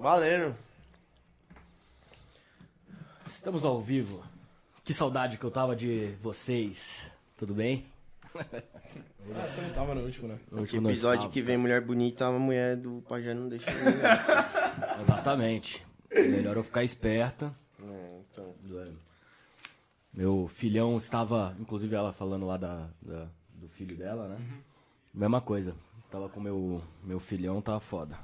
Valendo. Estamos ao vivo. Que saudade que eu tava de vocês. Tudo bem? Ah, você não tava no último, né? No último episódio tava. que vem mulher bonita, a mulher do pajé não deixa né? Exatamente. Melhor eu ficar esperta. É, então. Meu filhão estava, inclusive ela falando lá da, da- do filho dela, né? Mesma coisa. Tava com meu meu filhão, tava foda.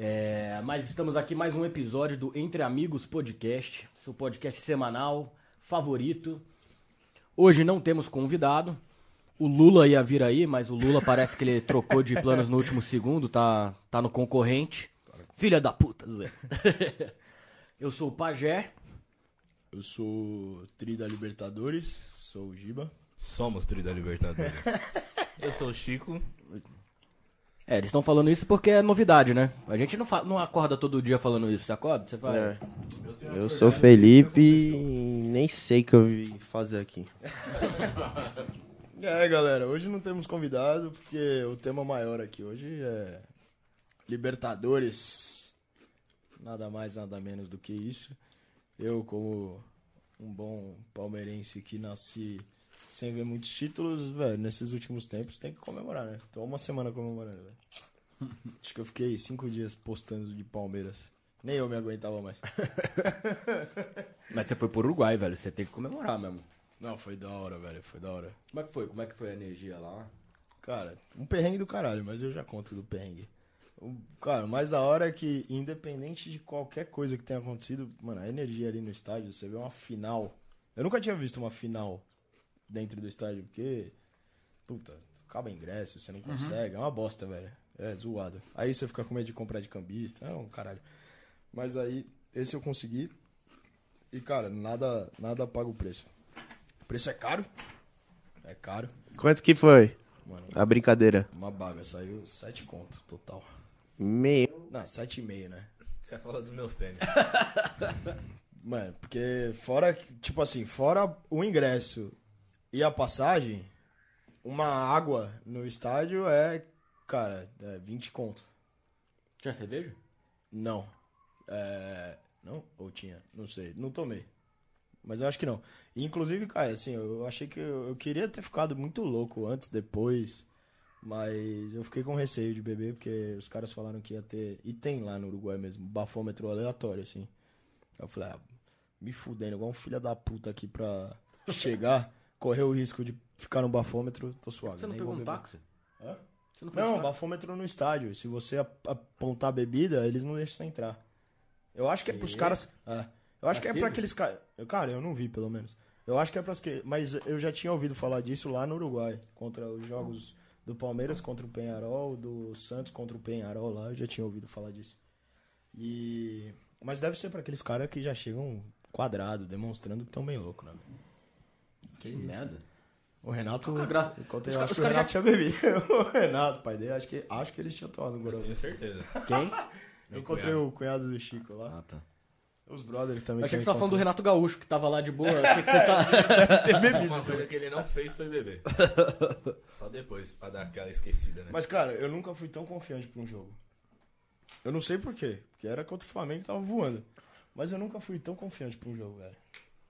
É, mas estamos aqui mais um episódio do Entre Amigos Podcast, seu podcast semanal favorito. Hoje não temos convidado. O Lula ia vir aí, mas o Lula parece que ele trocou de planos no último segundo, tá, tá no concorrente. Filha da puta, Zé. Eu sou o Pajé. Eu sou tri da Libertadores, sou o Giba. Somos Tri da Libertadores. Eu sou o Chico. É, eles estão falando isso porque é novidade, né? A gente não, não acorda todo dia falando isso. Você acorda? Você fala. É. Eu sou Felipe e nem sei o que eu vim fazer aqui. É, galera, hoje não temos convidado porque o tema maior aqui hoje é Libertadores. Nada mais, nada menos do que isso. Eu, como um bom palmeirense que nasci sem ver muitos títulos, velho, nesses últimos tempos tem que comemorar, né? Tô uma semana comemorando, velho. Acho que eu fiquei cinco dias postando de Palmeiras. Nem eu me aguentava mais. Mas você foi pro Uruguai, velho. Você tem que comemorar mesmo. Não, foi da hora, velho. Foi da hora. Como é que foi? Como é que foi a energia lá? Cara, um perrengue do caralho, mas eu já conto do perrengue. O, cara, o mais da hora é que, independente de qualquer coisa que tenha acontecido, mano, a energia ali no estádio, você vê uma final. Eu nunca tinha visto uma final dentro do estádio, porque, puta, acaba ingresso, você não consegue, é uma bosta, velho. É zoado. Aí você fica com medo de comprar de cambista, é um caralho. Mas aí, esse eu consegui. E, cara, nada, nada paga o preço. O preço é caro. É caro. Quanto que foi Mano, a brincadeira? uma baga, saiu 7 conto total. Meio. Não, 7,5, né? Você fala dos meus tênis. Mano, porque fora, tipo assim, fora o ingresso e a passagem, uma água no estádio é, cara, é 20 conto. Tinha cerveja? Não. É... Não? Ou tinha? Não sei. Não tomei. Mas eu acho que não. Inclusive, cara, assim, eu achei que eu, eu queria ter ficado muito louco antes, depois. Mas eu fiquei com receio de beber, porque os caras falaram que ia ter. E tem lá no Uruguai mesmo, bafômetro aleatório, assim. Eu falei, ah, me fudendo, igual um filho da puta aqui pra chegar, correr o risco de ficar no bafômetro, tô suave. Você não pegou um táxi? Hã? Você não foi Não, bafômetro no estádio. Se você ap- apontar bebida, eles não deixam você entrar. Eu acho que é pros Quê? caras. É. Eu acho Mas que é pra aqueles caras. Cara, eu não vi, pelo menos. Eu acho que é pras que. Mas eu já tinha ouvido falar disso lá no Uruguai. Contra os jogos do Palmeiras contra o Penharol, do Santos contra o Penharol lá. Eu já tinha ouvido falar disso. E. Mas deve ser pra aqueles caras que já chegam quadrado, demonstrando que estão bem loucos, né? Que merda. O Renato. Eu contei, os acho os que o Renato tinha bebido. o Renato, pai dele, acho que, acho que eles tinham tomado um goró. Tenho certeza. Quem? Eu Meu encontrei cunhado. o cunhado do Chico lá. Ah, tá. Os brothers também. Eu achei que que você tava falando do Renato Gaúcho, que tava lá de boa. Achei que você tá... Uma coisa que ele não fez foi beber. Só depois, pra dar aquela esquecida, né? Mas, cara, eu nunca fui tão confiante pra um jogo. Eu não sei por quê. Porque era contra o Flamengo e tava voando. Mas eu nunca fui tão confiante pra um jogo, velho.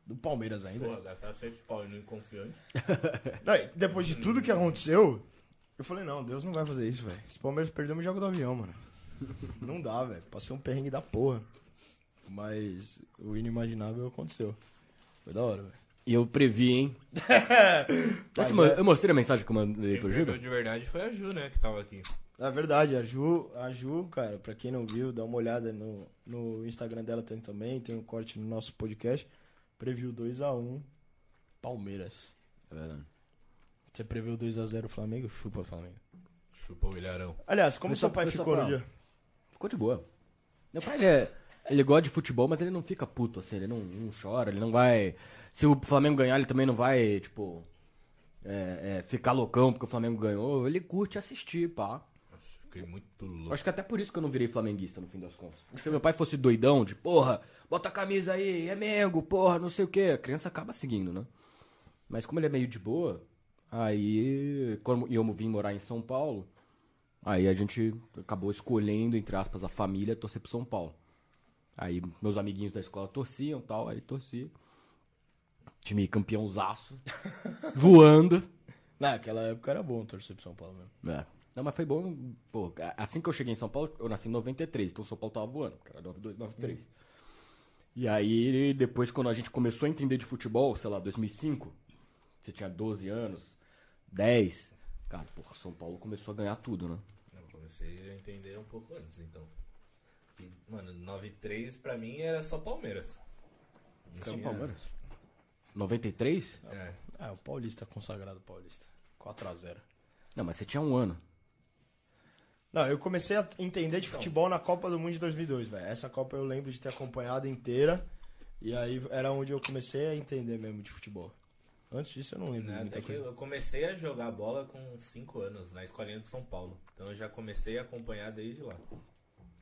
Do Palmeiras ainda. Porra, gastar 7 pau e não confiante. Não, depois de tudo que aconteceu, eu falei, não, Deus não vai fazer isso, velho. Esse Palmeiras perdeu o jogo do avião, mano. Não dá, velho. Passei um perrengue da porra. Mas o inimaginável aconteceu. Foi da hora, velho. E eu previ, hein? Eu, ma- eu mostrei a mensagem que eu mandei Quem pro perdeu de verdade foi a Ju, né? Que tava aqui. É verdade, a Ju, a Ju, cara, pra quem não viu, dá uma olhada no, no Instagram dela tem também, tem um corte no nosso podcast. Previu 2x1 Palmeiras. É verdade. Você previu 2x0 Flamengo? Chupa Flamengo. Chupou o ilharão. Aliás, como seu só- pai ficou no dia? Ficou de boa. Meu pai, ele, é- ele gosta de futebol, mas ele não fica puto, assim. Ele não, não chora, ele não vai... Se o Flamengo ganhar, ele também não vai, tipo... é, é, ficar loucão porque o Flamengo ganhou. Ele curte assistir, pá. Fiquei muito Eu louco. Acho que até por isso que eu não virei flamenguista, no fim das contas. Porque se meu pai fosse doidão, de porra, bota a camisa aí, é Mengo, porra, não sei o quê. A criança acaba seguindo, né? Mas como ele é meio de boa, aí, quando eu vim morar em São Paulo, Aí a gente acabou escolhendo, entre aspas, a família torcer pro São Paulo. Aí meus amiguinhos da escola torciam tal, aí torcia. Time campeãozaço. voando. Naquela época era bom torcer pro São Paulo mesmo. É. Não, mas foi bom. Pô, assim que eu cheguei em São Paulo, eu nasci em 93, então São Paulo tava voando, era 92, 93. E aí, depois, quando a gente começou a entender de futebol, sei lá, 2005, você tinha 12 anos, 10, cara, porra, São Paulo começou a ganhar tudo, né? Eu comecei a entender um pouco antes, então. E, mano, 9-3 pra mim era só Palmeiras. Não São tinha- Palmeiras? 93? É. Ah, o Paulista, consagrado Paulista. 4x0. Não, mas você tinha um ano. Não, eu comecei a entender de futebol na Copa do Mundo de 2002, velho. Essa Copa eu lembro de ter acompanhado inteira. E aí era onde eu comecei a entender mesmo de futebol. Antes disso eu não lembro Né, muita que coisa. eu comecei a jogar bola com 5 anos, na escolinha de São Paulo. Então eu já comecei a acompanhar desde lá.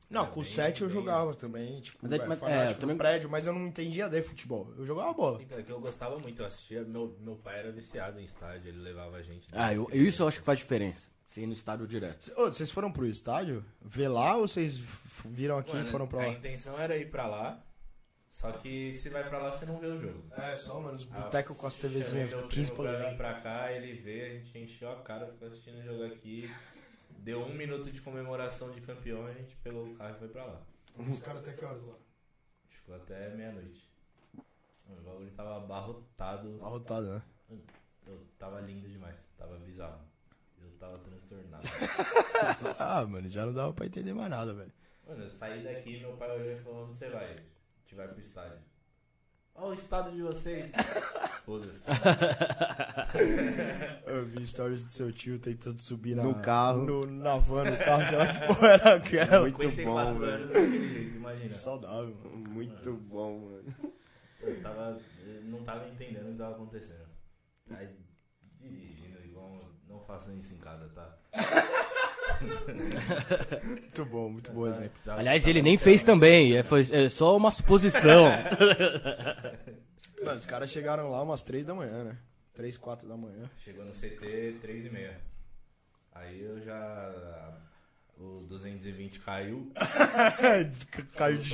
Não, É, com bem- 7 eu jogava também, tipo, Mas é- é, mas- fanático é, no também- prédio, mas eu não entendia de futebol. Eu jogava bola. Então, é que eu gostava muito, eu assistia. Meu, meu pai era viciado em estádio, ele levava a gente. Ah, eu, isso eu acho que faz diferença. Você ir no estádio direto. Ô, vocês foram pro estádio ver lá ou vocês viram aqui Mano, e foram pra A lá? intenção era ir pra lá, só que se vai pra lá você não vê o jogo. É, só, mano, os Ah, botecos com as TVzinhas, meu 15 primo pra vir polegadas. pra cá, ele vê, a gente encheu a cara, ficou assistindo o jogo aqui. Deu um minuto de comemoração de campeão, a gente pegou o carro e foi pra lá. Os caras até que horas lá? Ficou até meia-noite. O bagulho tava abarrotado. Arrotado, né? Eu tava lindo demais, tava bizarro. Eu tava transtornado. Ah, mano, já não dava pra entender mais nada, velho. Mano, eu saí daqui meu pai olhou e falou, onde você vai? A gente vai pro estádio. Ó o estado de vocês. Foda-se. Eu vi stories do seu tio tentando subir na, No carro. No, na van, no carro, sei lá que porra era aquela. Muito 54 bom, velho. imagina. Saudável, mano. Muito bom, mano. Eu tava. Eu não tava entendendo o que tava acontecendo. Aí, façam isso em casa, tá? Muito bom, muito bom exemplo. Tava- Aliás, tava ele nem fez também. É, foi, é só uma suposição. Mano, os caras chegaram lá umas 3 da manhã, né? 3, 4 da manhã. Chegou no CT 3 e meia. Aí eu já. O 220 caiu. Caiu de.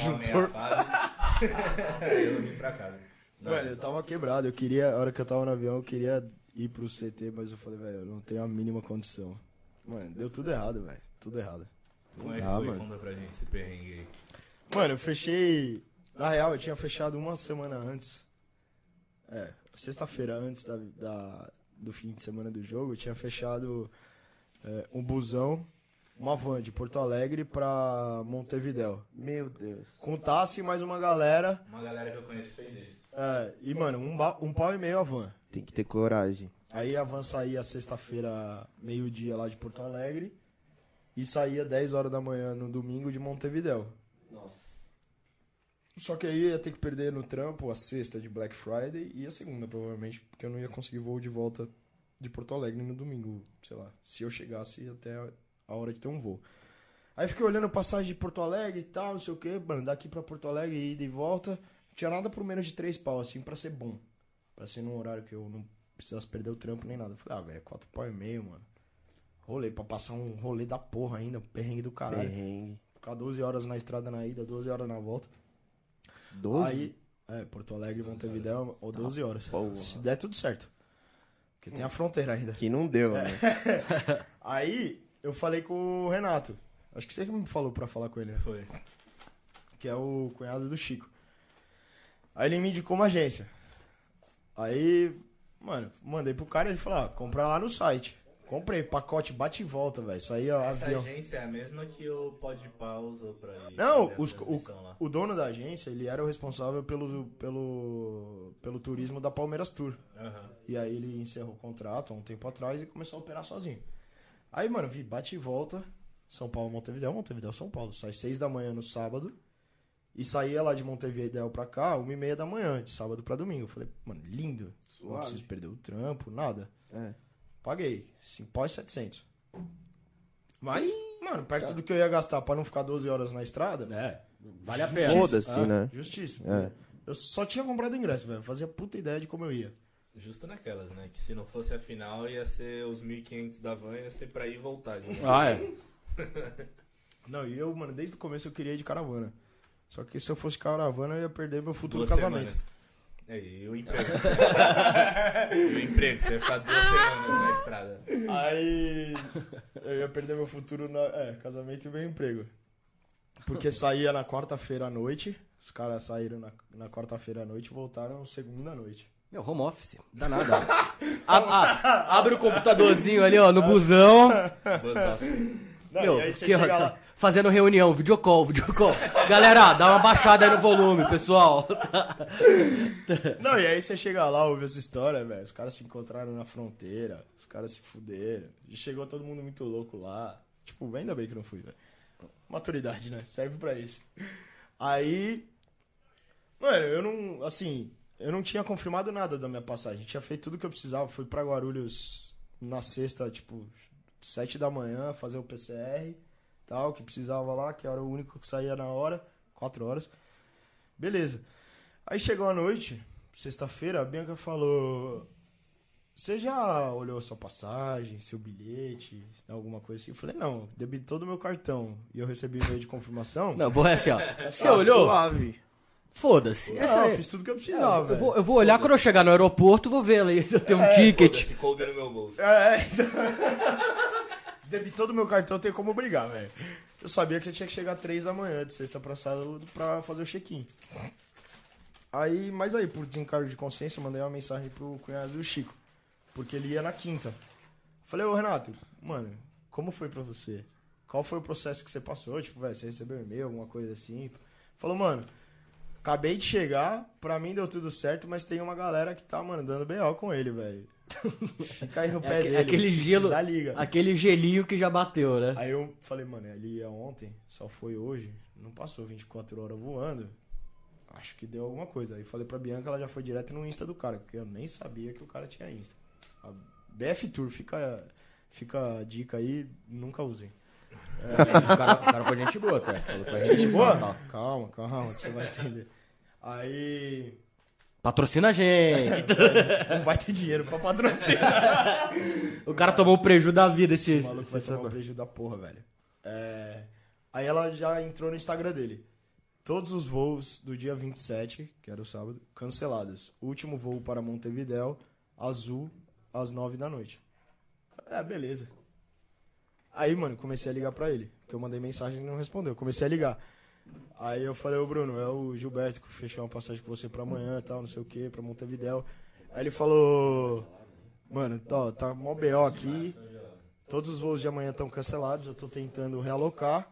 Aí eu vim pra casa. Não, Mano, eu tava quebrado. Eu queria, a hora que eu tava no avião, eu queria ir pro CT, mas eu falei, velho, eu não tenho a mínima condição. Mano, deu tudo errado, velho. Tudo errado. Como é que Ah, foi? mano. Conta pra gente esse perrengue aí. Mano, eu fechei. Na real, eu tinha fechado uma semana antes. É, sexta-feira antes da, da- do fim de semana do jogo, eu tinha fechado é, um busão, uma van de Porto Alegre pra Montevidéu. Meu Deus. Com Tassi e mais uma galera. Uma galera que eu conheço fez isso. É, e, mano, um, um pau e meio a van. Tem que ter coragem. Aí a van saía sexta-feira, meio-dia lá de Porto Alegre. E saía 10 horas da manhã no domingo de Montevidéu. Nossa. Só que aí ia ter que perder no trampo a sexta de Black Friday e a segunda, provavelmente, porque eu não ia conseguir voo de volta de Porto Alegre no domingo, sei lá, se eu chegasse até a hora de ter um voo. Aí fiquei olhando passagem de Porto Alegre e tal, não sei o que, mano, daqui pra Porto Alegre, ida e volta, não tinha nada por menos de três pau, assim, pra ser bom. Pra ser num horário que eu não precisasse perder o trampo nem nada. Eu falei, ah, velho, quatro pau e meio, mano. Rolê, pra passar um rolê da porra ainda, um perrengue do caralho. Perrengue. Ficar 12 horas na estrada na ida, 12 horas na volta. 12? Aí, é, Porto Alegre Montevidéu, ou 12 horas. porra. Se der tudo certo. Porque tem a fronteira ainda. Que não deu, né? Aí, eu falei com o Renato. Acho que você que me falou pra falar com ele, né? Foi. que é o cunhado do Chico. Aí ele me indicou uma agência. Aí, mano, mandei pro cara e ele falou, ah, compra lá no site. Comprei, pacote bate e volta, velho. Saía Essa avião. agência é a mesma que o Podpah usou pra ir Não, os- lá. O dono da agência, ele era o responsável pelo, pelo, pelo turismo da Palmeiras Tour. Aham. E aí ele encerrou o contrato há um tempo atrás e começou a operar sozinho. Aí, mano, vi, bate e volta. São Paulo, Montevidéu, Montevidéu, São Paulo. Sai seis da manhã no sábado. E saía lá de Montevidéu pra cá, uma e meia da manhã, de sábado pra domingo. Eu falei, mano, lindo. Não Suave. preciso perder o trampo, nada. É. Paguei. 5 pau e 700. Mas, mano, perto do que eu ia gastar pra não ficar 12 horas na estrada. É, vale a pena. Foda-se, Ah, né? Justíssimo. É. Eu só tinha comprado ingresso, velho. Fazia puta ideia de como eu ia. Justo naquelas, né? Que se não fosse a final, ia ser os 1.500 da van, ia ser pra ir e voltar. gente. Ah, é. Não, e eu, mano, desde o começo eu queria ir de caravana. Só que se eu fosse caravana, eu ia perder meu futuro Duas casamento. semanas. É, e o emprego? e o emprego? Você ia ficar duas semanas na estrada. Aí eu ia perder meu futuro na é, casamento e meu emprego. Porque saía na quarta-feira à noite. Os caras saíram na, na quarta-feira à noite e voltaram segunda à noite. Meu, home office. Dá nada. A- a- abre o computadorzinho ali, ó, no busão. Não, Meu, e aí você chega lá. Fazendo reunião, videocall, videocall. Galera, dá uma baixada aí no volume, pessoal. Não, e aí você chega lá, ouve essa história, velho. Os caras se encontraram na fronteira, os caras se fuderam. Chegou todo mundo muito louco lá. Tipo, ainda bem que não fui, velho. Maturidade, né? Serve pra isso. Aí. Mano, eu não. Assim, eu não tinha confirmado nada da minha passagem. Tinha feito tudo que eu precisava. Fui pra Guarulhos na sexta, tipo, sete da manhã, fazer o PCR tal, que precisava lá, que era o único que saía na hora, quatro horas. Beleza. Aí chegou a noite, sexta-feira, a Bianca falou: Você já olhou sua passagem, seu bilhete, alguma coisa assim? Eu falei: Não, debitou do meu cartão e eu recebi e-mail de confirmação. Não, boa, é assim, ó. Você Tá olhou? Suave. Foda-se. Não, Essa aí- eu fiz tudo que eu precisava. eu, vou, eu vou olhar quando eu chegar no aeroporto, vou ver ali se eu tenho um É, ticket. Se coube no meu bolso. É, então... Debitou do meu cartão, tem como brigar, velho. Eu sabia que eu tinha que chegar três da manhã, de sexta pra sábado, pra fazer o check-in. Aí, mas aí, por desencargo de consciência, eu mandei uma mensagem pro cunhado do Chico. Porque ele ia na quinta. Falei, ô Renato, mano, como foi pra você? Qual foi o processo que você passou? Tipo, velho, você recebeu e-mail, alguma coisa assim? Falou, mano, acabei de chegar, pra mim deu tudo certo, mas tem uma galera que tá, mano, dando B.O. com ele, velho. Fica aí no É pé aque- dele. aquele gelo-. Aquele gelinho que já bateu, né? Aí eu falei, mano, ali é ontem, só foi hoje, não passou 24 horas voando. Acho que deu alguma coisa. Aí falei pra Bianca, ela já foi direto no Insta do cara, porque eu nem sabia que o cara tinha Insta. A BF Tour, fica, fica a dica aí, nunca usem. O cara, o cara foi gente boa, até. Falou pra gente Gente boa? Calma, calma, que você vai entender. Aí. Patrocina a gente. Não vai ter dinheiro pra patrocinar. O cara tomou o prejuízo da vida esse. Esse maluco vai esse- tomar um prejuízo da porra, velho. É, Aí ela já entrou no Instagram dele. Todos os voos do dia 27, que era o sábado, cancelados. Último voo para Montevidéu, azul, às 9 da noite. É, beleza. Aí, mano, comecei a ligar pra ele. Porque eu mandei mensagem e ele não respondeu. Comecei a ligar. Aí eu falei, ô Bruno, é o Gilberto que fechou uma passagem com você pra amanhã e tal, não sei o que, pra Montevidéu. Aí ele falou, mano, ó, tá mó BO aqui. Todos os voos de amanhã estão cancelados, eu tô tentando realocar.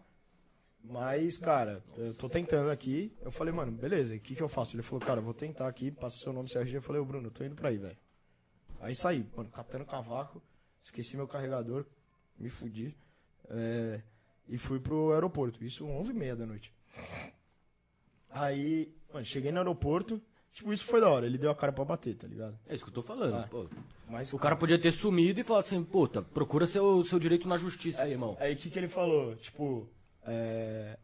Mas, cara, eu tô tentando aqui. Eu falei, mano, beleza, o que que eu faço? Ele falou, cara, vou tentar aqui, passa seu nome, RG. Eu falei, ô Bruno, eu tô indo pra aí, velho. Aí saí, mano, catando cavaco, esqueci meu carregador, me fudi. é, e fui pro aeroporto, isso 11h30 da noite. Aí, mano, cheguei no aeroporto, tipo, isso foi da hora, ele deu a cara pra bater, tá ligado? É isso que eu tô falando. Ah. pô. Mas O cara podia ter sumido e falado assim, puta, procura seu, seu direito na justiça aí, irmão. Aí o que, que ele falou? Tipo, é,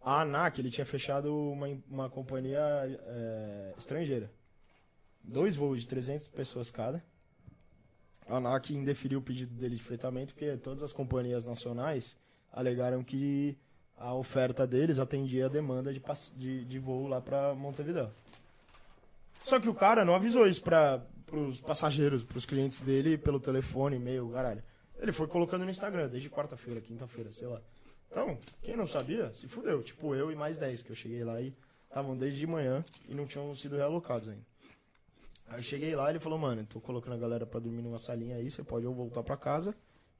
a ANAC, ele tinha fechado uma, uma companhia é, estrangeira. Dois voos de 300 pessoas cada. A ANAC indeferiu o pedido dele de fretamento porque todas as companhias nacionais alegaram que a oferta deles atendia a demanda de, de, de voo lá pra Montevideo. Só que o cara não avisou isso para os passageiros, pros clientes dele, pelo telefone, e-mail, caralho. Ele foi colocando no Instagram, desde quarta-feira, quinta-feira, sei lá. Então, quem não sabia, se fudeu. Tipo, eu e mais 10, que eu cheguei lá e estavam desde de manhã e não tinham sido realocados ainda. Aí eu cheguei lá e ele falou, mano, tô colocando a galera pra dormir numa salinha aí, você pode ou voltar pra casa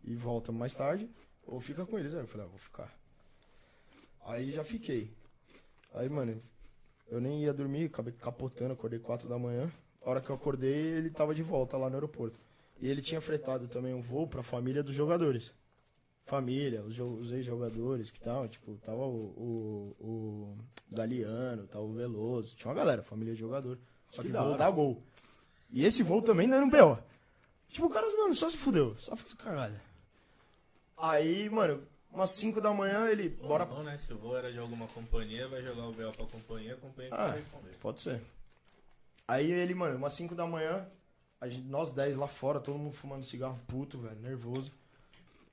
e volta mais tarde, ou fica com eles. Aí eu falei, ah, vou ficar. Aí já fiquei. Aí, mano, eu nem ia dormir, acabei capotando, acordei 4 da manhã. A hora que eu acordei, ele tava de volta lá no aeroporto. E ele tinha fretado também um voo pra família dos jogadores. Família, os, os ex-jogadores que tal, tipo, tava o, o, o Galeano, tava o Veloso, tinha uma galera, família de jogador. Só que, Que voo dá gol. E esse voo também dando um B.O. Tipo, o cara, mano, só se fudeu, só fez caralho. Aí, mano, umas 5 da manhã ele, bora Bora. Bom, né? Se o voo era de alguma companhia, vai jogar o BO pra companhia, a companhia Ah. vai responder. Pode ser. Aí ele, mano, umas 5 da manhã, a gente- nós 10 lá fora, todo mundo fumando cigarro puto, velho, nervoso.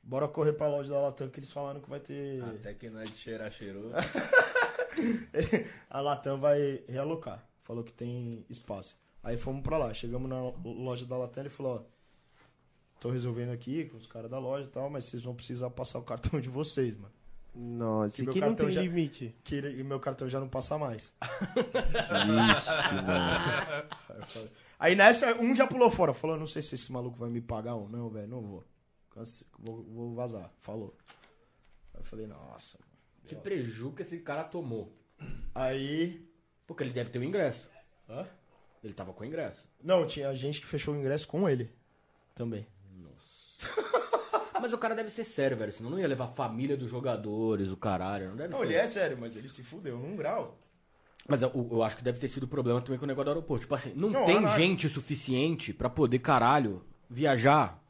bora correr pra loja da Latam que eles falaram que vai ter. Até que não é de cheirar, cheirou. a Latam vai realocar. Falou que tem espaço. Aí fomos pra lá. Chegamos na loja da Latam ele falou, ó. Tô resolvendo aqui com os caras da loja e tal, mas vocês vão precisar passar o cartão de vocês, mano. Nossa, Que e meu que não cartão tem já- limite. Que ele- e meu cartão já não passa mais. Ixi, mano. Aí, nessa, um já pulou fora. Falou, não sei se esse maluco vai me pagar ou não, velho. Não vou. Vou, vou vazar. Falou. Aí eu falei, nossa. Que preju que esse cara tomou. Aí. Porque ele deve ter o ingresso. Hã? Ele tava com o ingresso. Não, tinha gente que fechou o ingresso com ele. Também. Mas o cara deve ser sério, velho. Senão não ia levar a família dos jogadores, o caralho. Não deve Não, ser. ele é sério, mas ele se fudeu num grau. Mas eu, eu acho que deve ter sido o problema também com o negócio do aeroporto. Tipo assim, não, Não, tem não, não. gente suficiente pra poder, caralho, viajar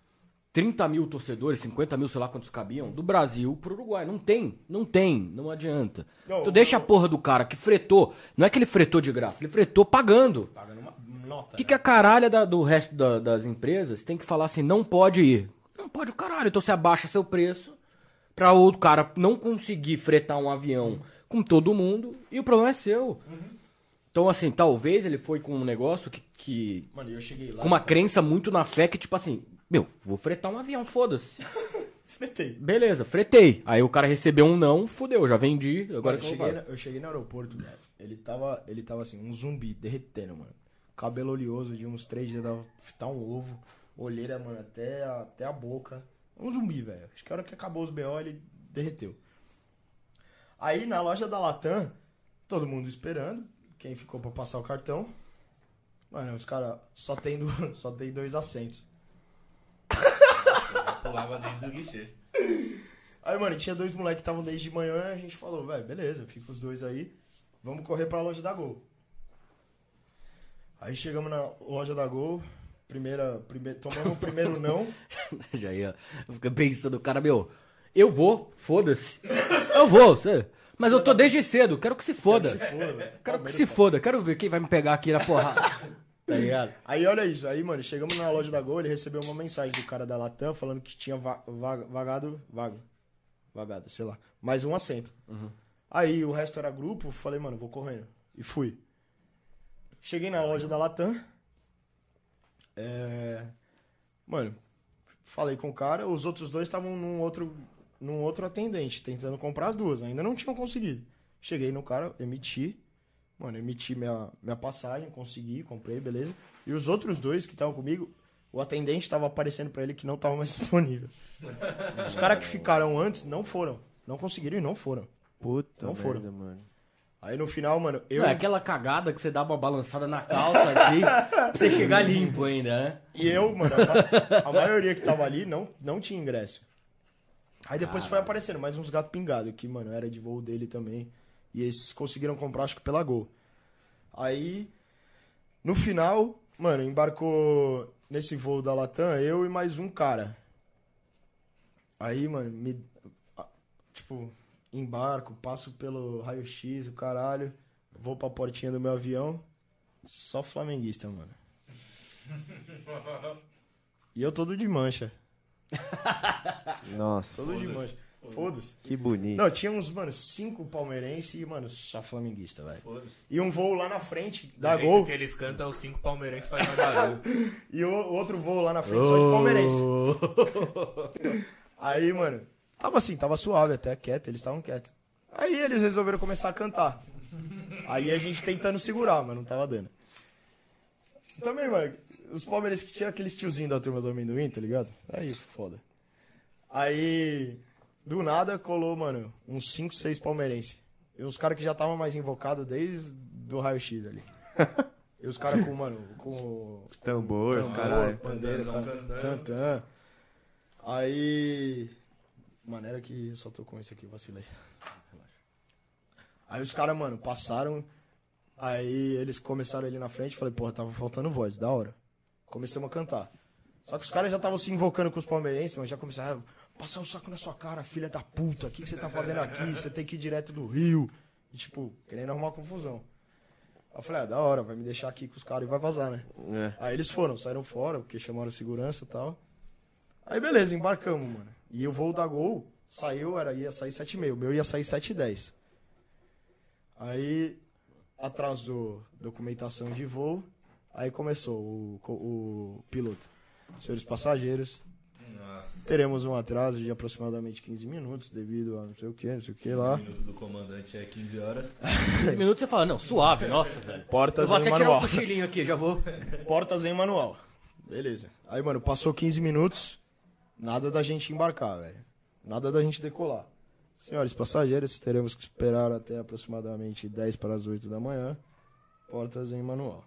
30 mil torcedores, 50 mil, sei lá quantos cabiam, do Brasil pro Uruguai. Não tem, não tem, não adianta. Não, tu o- deixa a porra do cara que fretou. Não é que ele fretou de graça, ele fretou pagando. Pagando uma nota. O que, né? que a caralha da- do resto da- das empresas tem que falar assim, não pode ir? Não pode o caralho, então você abaixa seu preço pra outro cara não conseguir fretar um avião com todo mundo e o problema é seu. Então, assim, talvez ele foi com um negócio que. que- Mano, eu cheguei lá. com uma crença muito na fé que, tipo assim, meu, vou fretar um avião, foda-se. Fretei. Beleza, fretei. Aí o cara recebeu um não, fudeu, já vendi, agora Mano, eu, cheguei na- eu cheguei no aeroporto, velho. Ele tava, ele tava assim, um zumbi, derretendo, mano. Cabelo oleoso de uns três dias, dava tá um ovo. Olheira, mano, até a, até a boca. Um zumbi, velho. Acho que a hora que acabou os BO, ele derreteu. Aí na loja da Latam, todo mundo esperando. Quem ficou pra passar o cartão. Mano, os caras só tem, do- só tem dois assentos. Pulava dentro do guichê. Aí, mano, tinha dois moleques que estavam desde de manhã, a gente falou, velho, beleza, fica os dois aí, vamos correr pra loja da Gol. Aí chegamos na loja da Gol, primeira, primeiro, tomamos o primeiro não, Já ia. Fica pensando, cara, meu, eu vou, foda-se. Eu vou, cê- mas eu tô desde cedo, quero que se foda. se foda. Quero que se foda, quero ver quem vai me pegar aqui na porrada. Tá ligado? Aí olha isso, aí, mano, chegamos na loja da Gol, ele recebeu uma mensagem do cara da Latam falando que tinha va va- vagado, vago, vagado, sei lá, mais um assento. Aí o resto era grupo, falei, mano, vou correndo. E fui. Cheguei na loja da Latam. É... Mano, falei com o cara, os outros dois estavam num outro, num outro atendente, tentando comprar as duas, ainda não tinham conseguido. Cheguei no cara, emiti, mano, emiti minha, minha passagem, consegui, comprei, beleza. E os outros dois que estavam comigo, o atendente estava aparecendo pra ele que não estava mais disponível. Os caras que ficaram antes não foram, não conseguiram e não foram. Puta Não foram. merda, mano. Aí no final, mano, eu Não, é aquela cagada que você dá uma balançada na calça aqui pra você chegar limpo ainda, né? E eu, mano, a, a maioria que tava ali não, não tinha ingresso. Aí depois foi aparecendo mais uns gatos pingados, que, mano, era de voo dele também. E eles conseguiram comprar, acho que pela Gol. Aí, no final, mano, embarcou nesse voo da Latam eu e mais um cara. Aí, mano, me. Tipo, embarco, passo pelo raio-x, o caralho. Vou pra portinha do meu avião. Só flamenguista, mano. E eu todo de mancha. Nossa, Todo de mancha. Foda-se. que bonito. Não, tinha uns, mano, cinco palmeirenses e, mano, só flamenguista, velho. Foda-se. E um voo lá na frente Do da jeito Gol que eles cantam, os cinco palmeirenses fazem barulho. e o outro voo lá na frente só de palmeirense. Aí, mano, tava assim, tava suave até, quieto, eles estavam quietos. Aí eles resolveram começar a cantar. Aí a gente tentando segurar, mas não tava dando. Também, mano, os palmeirenses que tinham aqueles tiozinhos da turma do amendoim, tá ligado? Aí, foda. Aí, do nada, colou, mano, uns 5, 6 palmeirenses. E uns caras que já estavam mais invocados desde do raio-x ali. E os caras com, mano, com Tambor, Tambor, caralho. tan- tantã. Aí. Maneira que eu só tô com esse aqui, vacilei. Relaxa. Aí os caras, mano, passaram. Aí eles começaram ali na frente. Falei, porra, tava faltando voz, da hora. Começamos a cantar. Só que os caras já estavam se invocando com os palmeirenses, mas já começaram a passar o saco na sua cara, filha da puta. O que, que você tá fazendo aqui? Você tem que ir direto do Rio. E, tipo, querendo arrumar confusão. Aí eu falei, ah, da hora, vai me deixar aqui com os caras e vai vazar, né? É. Aí eles foram, saíram fora, porque chamaram segurança e tal. Aí beleza, embarcamos, mano. E o voo da Gol saiu, era, ia sair 7h30. O meu ia sair 7h10. Aí atrasou documentação de voo. Aí começou o, o piloto. Senhores passageiros, Nossa. teremos um atraso de aproximadamente 15 minutos devido a não sei o que, não sei o que lá. 15 minutos do comandante é 15 horas. 15 minutos você fala, não, suave, nossa, velho. Eu Portas vou em até tirar um manual. cochilinho aqui, já vou. Portas em manual. Beleza. Aí, mano, passou 15 minutos, nada da gente embarcar, velho. Nada da gente decolar. Senhores passageiros, teremos que esperar até aproximadamente 10 para as 8 da manhã. Portas em manual.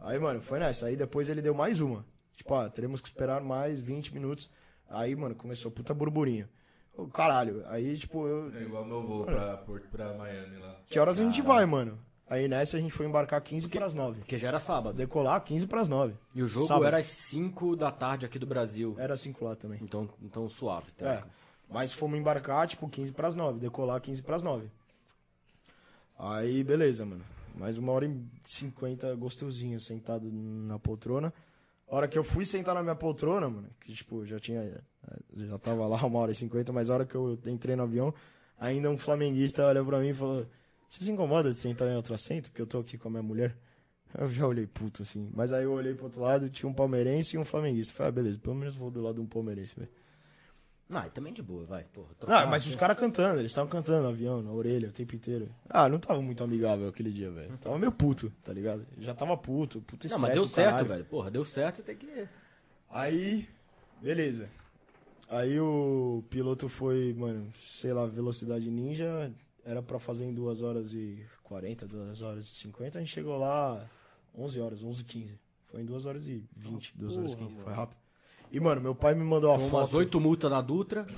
Aí, mano, foi nessa. Aí depois ele deu mais uma. Tipo, ah, teremos que esperar mais 20 minutos. Aí, mano, começou puta burburinho. Ô, caralho. Aí, tipo, eu. É igual meu voo pra, Porto, pra Miami lá. Que horas a gente vai, mano? Aí nessa a gente foi embarcar 15 para as 9. Porque já era sábado. Decolar 15 para as 9. E o jogo Sábado. era às 5 da tarde aqui do Brasil. Era 5 lá também. Então, então suave. É. Tá? Mas fomos embarcar, tipo, 15 pras 9. Decolar 15 pras 9. Aí, beleza, mano. Mais uma hora e cinquenta gostosinho sentado na poltrona. A hora que eu fui sentar na minha poltrona, mano, que tipo, já tinha. Já tava lá uma hora e cinquenta, mas a hora que eu entrei no avião, ainda um flamenguista olha pra mim e falou: Você se incomoda de sentar em outro assento? Porque eu tô aqui com a minha mulher. Eu já olhei puto assim. Mas aí eu olhei pro outro lado, tinha um palmeirense e um flamenguista. Falei, ah, beleza, pelo menos vou do lado de um palmeirense, velho. Não, e também de boa, vai. Porra, Ah, trocar- mas os caras cantando, eles estavam cantando no avião, na orelha, o tempo inteiro. Ah, não tava muito amigável aquele dia, velho. Tava meio puto, tá ligado? Já tava puto, puto Não, mas deu certo, velho. Porra, deu certo, tem que. Aí, beleza. Aí o piloto foi, mano, sei lá, velocidade ninja, era pra fazer em 2 horas e 40, 2 horas e 50, a gente chegou lá 11 horas, 11 e 15. Foi em 2 horas e 20, 2 horas e 15, foi rápido. E, mano, meu pai me mandou uma foto. umas oito multas na Dutra.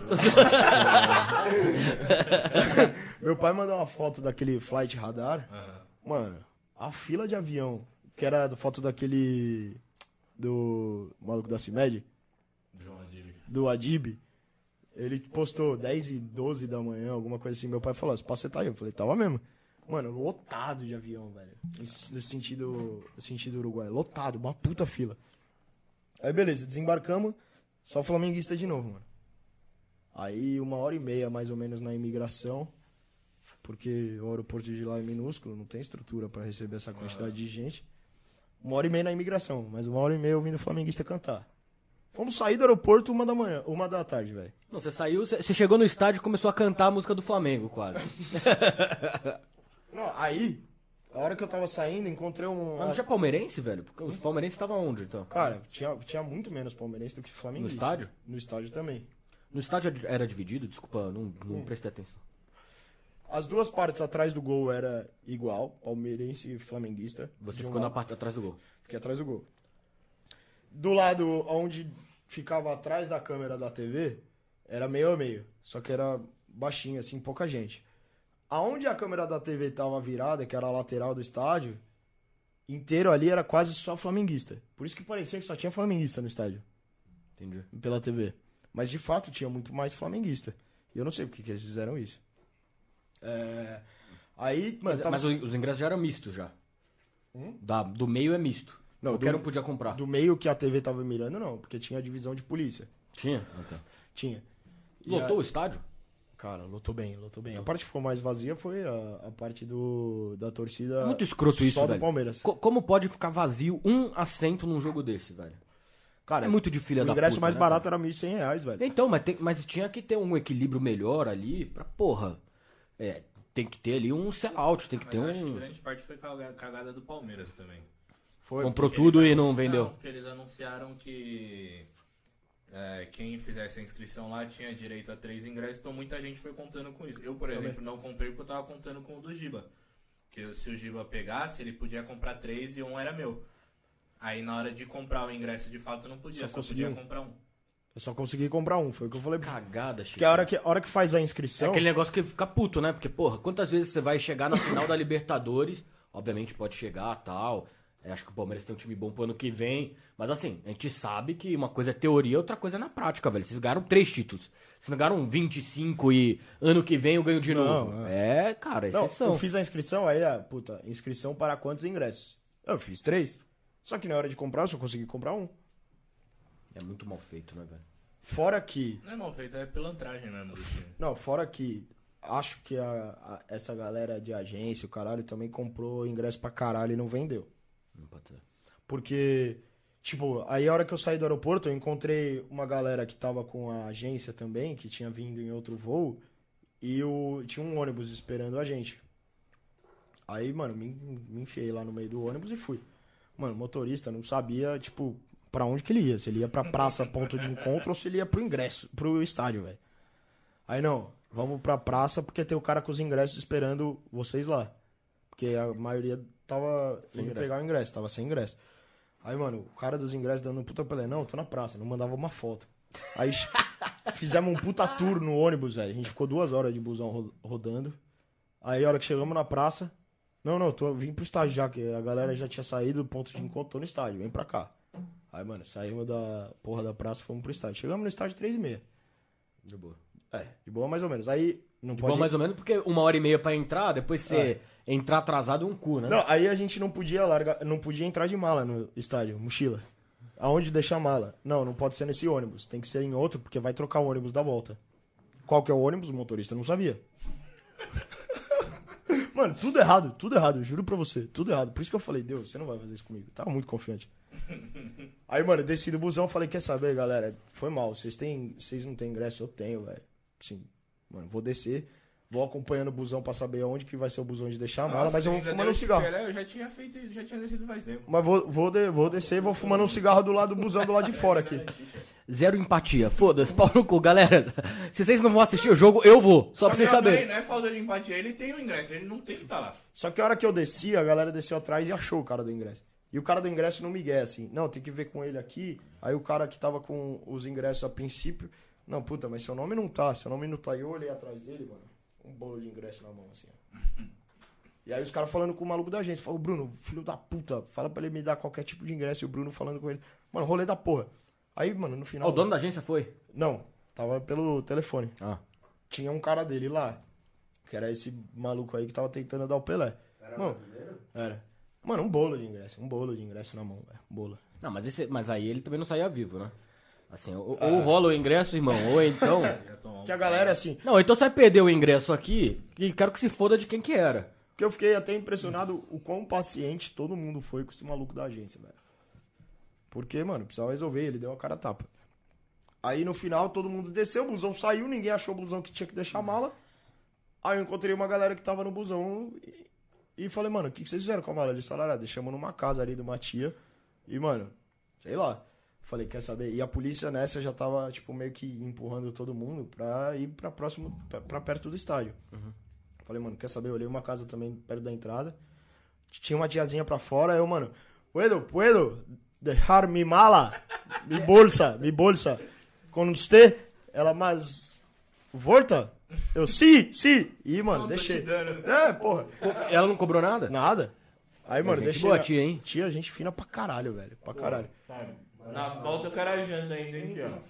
Meu pai mandou uma foto daquele flight radar. Aham. Mano, a fila de avião, que era a foto daquele. do maluco da CIMED, João Adib. do Adib, ele postou 10 e 12 da manhã, alguma coisa assim. Meu pai falou: Esse você tá aí? Eu falei: Tava mesmo. Mano, lotado de avião, velho. No sentido, no sentido Uruguai. Lotado, uma puta fila. Aí beleza, desembarcamos. Só flamenguista de novo, mano. Aí uma hora e meia mais ou menos na imigração. Porque o aeroporto de lá é minúsculo, não tem estrutura pra receber essa quantidade de gente. Uma hora e meia na imigração, mas uma hora e meia ouvindo o flamenguista cantar. Fomos sair do aeroporto uma da manhã, uma da tarde, velho. Não, você saiu, você chegou no estádio e começou a cantar a música do Flamengo, quase. Não, aí, a hora que eu tava saindo, encontrei um. Mas não tinha palmeirense, velho? Porque os palmeirenses estavam onde, então? Cara, tinha, tinha muito menos palmeirense do que flamenguista. No estádio? No estádio também. No estádio era dividido? Desculpa, não, não prestei atenção. As duas partes atrás do gol era igual, palmeirense e flamenguista. Você um ficou na parte atrás do gol. Fiquei atrás do gol. Do lado onde ficava atrás da câmera da TV, era meio a meio. Só que era baixinho, assim, pouca gente. Aonde a câmera da TV tava virada, que era a lateral do estádio, inteiro ali era quase só flamenguista. Por isso que parecia que só tinha flamenguista no estádio, Entendi. pela TV. Mas de fato tinha muito mais flamenguista. E eu não sei por que, que eles fizeram isso. É... Aí, Mas, tava... mas os os ingressos já eram mistos já. Da, do meio é misto. Não, Qualquer do- um podia comprar. do meio que a TV tava mirando, não, porque tinha a divisão de polícia. Tinha? Tá. Tinha. E Lotou a- o estádio? Cara, lotou bem, lotou bem. A parte que ficou mais vazia foi a, a parte do, da torcida. É muito escroto isso, só velho. do Palmeiras. Co- como pode ficar vazio um assento num jogo desse, velho? Cara, É muito de filha o da ingresso puta, mais né, barato era 1.100 reais, velho. Então, mas, tem- mas tinha que ter um equilíbrio melhor ali pra, porra. É, tem que ter ali um sell-out, tem que Mas ter eu acho que um. grande parte foi caga- cagada do Palmeiras também. Foi. Comprou tudo e não vendeu. Não, porque eles anunciaram que é, quem fizesse a inscrição lá tinha direito a três ingressos, então muita gente foi contando com isso. Eu, por exemplo, não comprei porque eu tava contando com o do Giba. Porque se o Giba pegasse, ele podia comprar três e um era meu. Aí na hora de comprar o ingresso de fato eu não podia, Só só, conseguiu podia um. comprar um. Eu só consegui comprar um, foi o que eu falei. Cagada, Chico. Porque a hora que, a hora que faz a É inscrição. aquele negócio que fica puto, né? Porque, porra, quantas vezes você vai chegar na final da Libertadores? Obviamente pode chegar tal. É, acho que o Palmeiras tem um time bom pro ano que vem. Mas assim, a gente sabe que uma coisa é teoria, outra coisa é na prática, velho. Vocês ganharam três títulos. Vocês ganharam 25 e ano que vem eu ganho de Não, novo. é. cara, Não, exceção. eu fiz a inscrição, aí, ah, puta, inscrição para quantos ingressos? Eu fiz três. Só que na hora de comprar, eu só consegui comprar um. É muito mal feito, né, velho? Fora que. Não é mal feito, é pilantragem time. Não, fora que. Acho que a- a- essa galera de agência, o caralho, também comprou ingresso pra caralho e não vendeu. Não pode ser. Porque, tipo, aí a hora que eu saí do aeroporto, eu encontrei uma galera que tava com a agência também, que tinha vindo em outro voo, e o, tinha um ônibus esperando a gente. Aí, mano, me, me enfiei lá no meio do ônibus e fui. Mano, motorista não sabia, tipo, pra onde que ele ia. Se ele ia pra praça, ponto de encontro, ou se ele ia pro ingresso, pro estádio, velho. Aí não, vamos pra praça porque tem o cara com os ingressos esperando vocês lá. Porque a maioria tava Sem indo ingresso. pegar o ingresso, tava sem ingresso. Aí, mano, o cara dos ingressos dando um puta pelé, não, tô na praça, não mandava uma foto. Aí fizemos um puta tour no ônibus, velho. A gente ficou duas horas de busão ro- rodando. Aí, a hora que chegamos na praça, não, não, tô vim pro estádio já, que a galera já tinha saído do ponto de encontro, tô no estádio, vem pra cá. Aí, mano, saímos da porra da praça, fomos pro estádio. Chegamos no estádio três e meia. De boa. É, de boa mais ou menos. Aí, não De pode... boa mais ou menos, porque uma hora e meia pra entrar, depois você entrar atrasado é um cu, né? Não, aí a gente não podia largar, não podia entrar de mala no estádio, mochila. Aonde deixar a mala? Não, não pode ser nesse ônibus, tem que ser em outro, porque vai trocar o ônibus da volta. Qual que é o ônibus? O motorista não sabia. Mano, tudo errado, tudo errado, juro pra você, tudo errado. Por isso que eu falei, Deus, você não vai fazer isso comigo. Tava muito confiante. Aí, mano, eu desci do busão, falei, quer saber, galera? Foi mal, vocês têm, vocês não têm ingresso, eu tenho, velho. Sim, mano, vou descer, vou acompanhando o busão pra saber onde que vai ser o busão de deixar a mala, Nossa, mas eu vou fumando um cigarro. Pelé, Eu já tinha feito, já tinha descido faz tempo. Mas vou, vou, de- vou descer e vou fumando um cigarro do lado do busão do lado de fora aqui. Zero empatia. Foda-se, pau no cu. Galera, se vocês não vão assistir o jogo, eu vou. Só, pra que vocês saberem. Não é falta de empatia, ele tem o ingresso, ele não tem que estar lá. Só que a hora que eu desci, a galera desceu atrás e achou o cara do ingresso. E o cara do ingresso não me guia assim. Não, tem que ver com ele aqui. Aí o cara que tava com os ingressos a princípio. Não, puta, mas seu nome não tá. Seu nome não tá. E eu olhei atrás dele, mano. Um bolo de ingresso na mão, assim, ó. E aí os caras falando com o maluco da agência. Falou, Bruno, filho da puta, fala pra ele me dar qualquer tipo de ingresso. E o Bruno falando com ele. Mano, rolê da porra. Aí, mano, no final. o dono da agência foi. Não, tava pelo telefone. Ah. tinha um cara dele lá. Que era esse maluco aí que tava tentando dar o Pelé. Era Mano, Era. Mano, um bolo de ingresso. Um bolo de ingresso na mão, velho. Um bolo. Não, mas, esse, mas aí ele também não saía vivo, né? Assim, ou, Ah. ou rola o ingresso, irmão, ou então. Que a galera, assim... Não, então você vai perder o ingresso aqui e quero que se foda de quem que era. Que eu fiquei até impressionado o quão paciente todo mundo foi com esse maluco da agência, velho. Porque, mano, precisava resolver. Ele deu a cara a tapa. Aí, no final, todo mundo desceu. O busão saiu. Ninguém achou o busão que tinha que deixar a mala. Aí eu encontrei uma galera que tava no busão e, e falei, mano, o que, que vocês fizeram com a mala? Eles falaram, ah, deixamos numa casa ali de uma tia. E, mano, sei lá. Falei, quer saber? E a polícia nessa já tava, tipo, meio que empurrando todo mundo pra ir pra próximo, pra, pra perto do estádio. Falei, mano, quer saber? Eu olhei uma casa também perto da entrada. Tinha uma tiazinha pra fora, eu, mano, puedo, puedo deixar mi mala, mi bolsa, mi bolsa com você? Ela, mas, volta? Eu, sim, sim. E, mano, Não, deixei. É, porra. Ela não cobrou nada? Nada. Aí, mano, gente deixei. boa, tia, hein? Tia, gente fina pra caralho, velho. Pra caralho. Sabe? Na volta o cara janta ainda, hein, tio?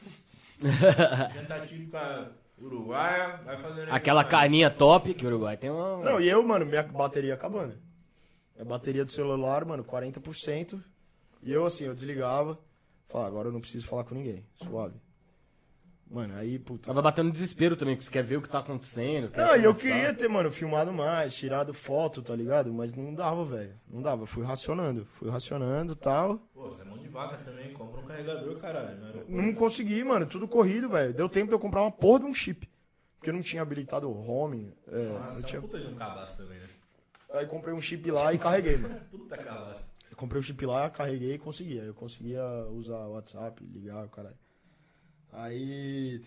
Janta típica uruguaia, vai fazendo... Aquela carninha top, que o Uruguai tem uma. Não, e eu, mano, minha bateria acabando. Minha bateria do celular, mano, 40%. E eu, assim, eu desligava. Falava, agora eu não preciso falar com ninguém. Suave. Mano, aí, puta. Ela vai batendo desespero também, que você quer ver o que tá acontecendo. quer Não, e eu queria ter, mano, filmado mais, tirado foto, tá ligado? Mas não dava, velho. Não dava. Eu fui racionando. Fui racionando e tal. Pô, você é mão de vaca também, compra um carregador, caralho. Né? Não consegui, mano. Tudo corrido, velho. Deu tempo de eu comprar uma porra de um chip. Porque eu não tinha habilitado o home. É, Nossa, é tinha... um puta de um cabaço também, né? Aí comprei um chip lá e carreguei, mano. Puta cabaço. Eu comprei o chip lá, carreguei e conseguia. Eu conseguia usar o WhatsApp, ligar, o caralho. Aí.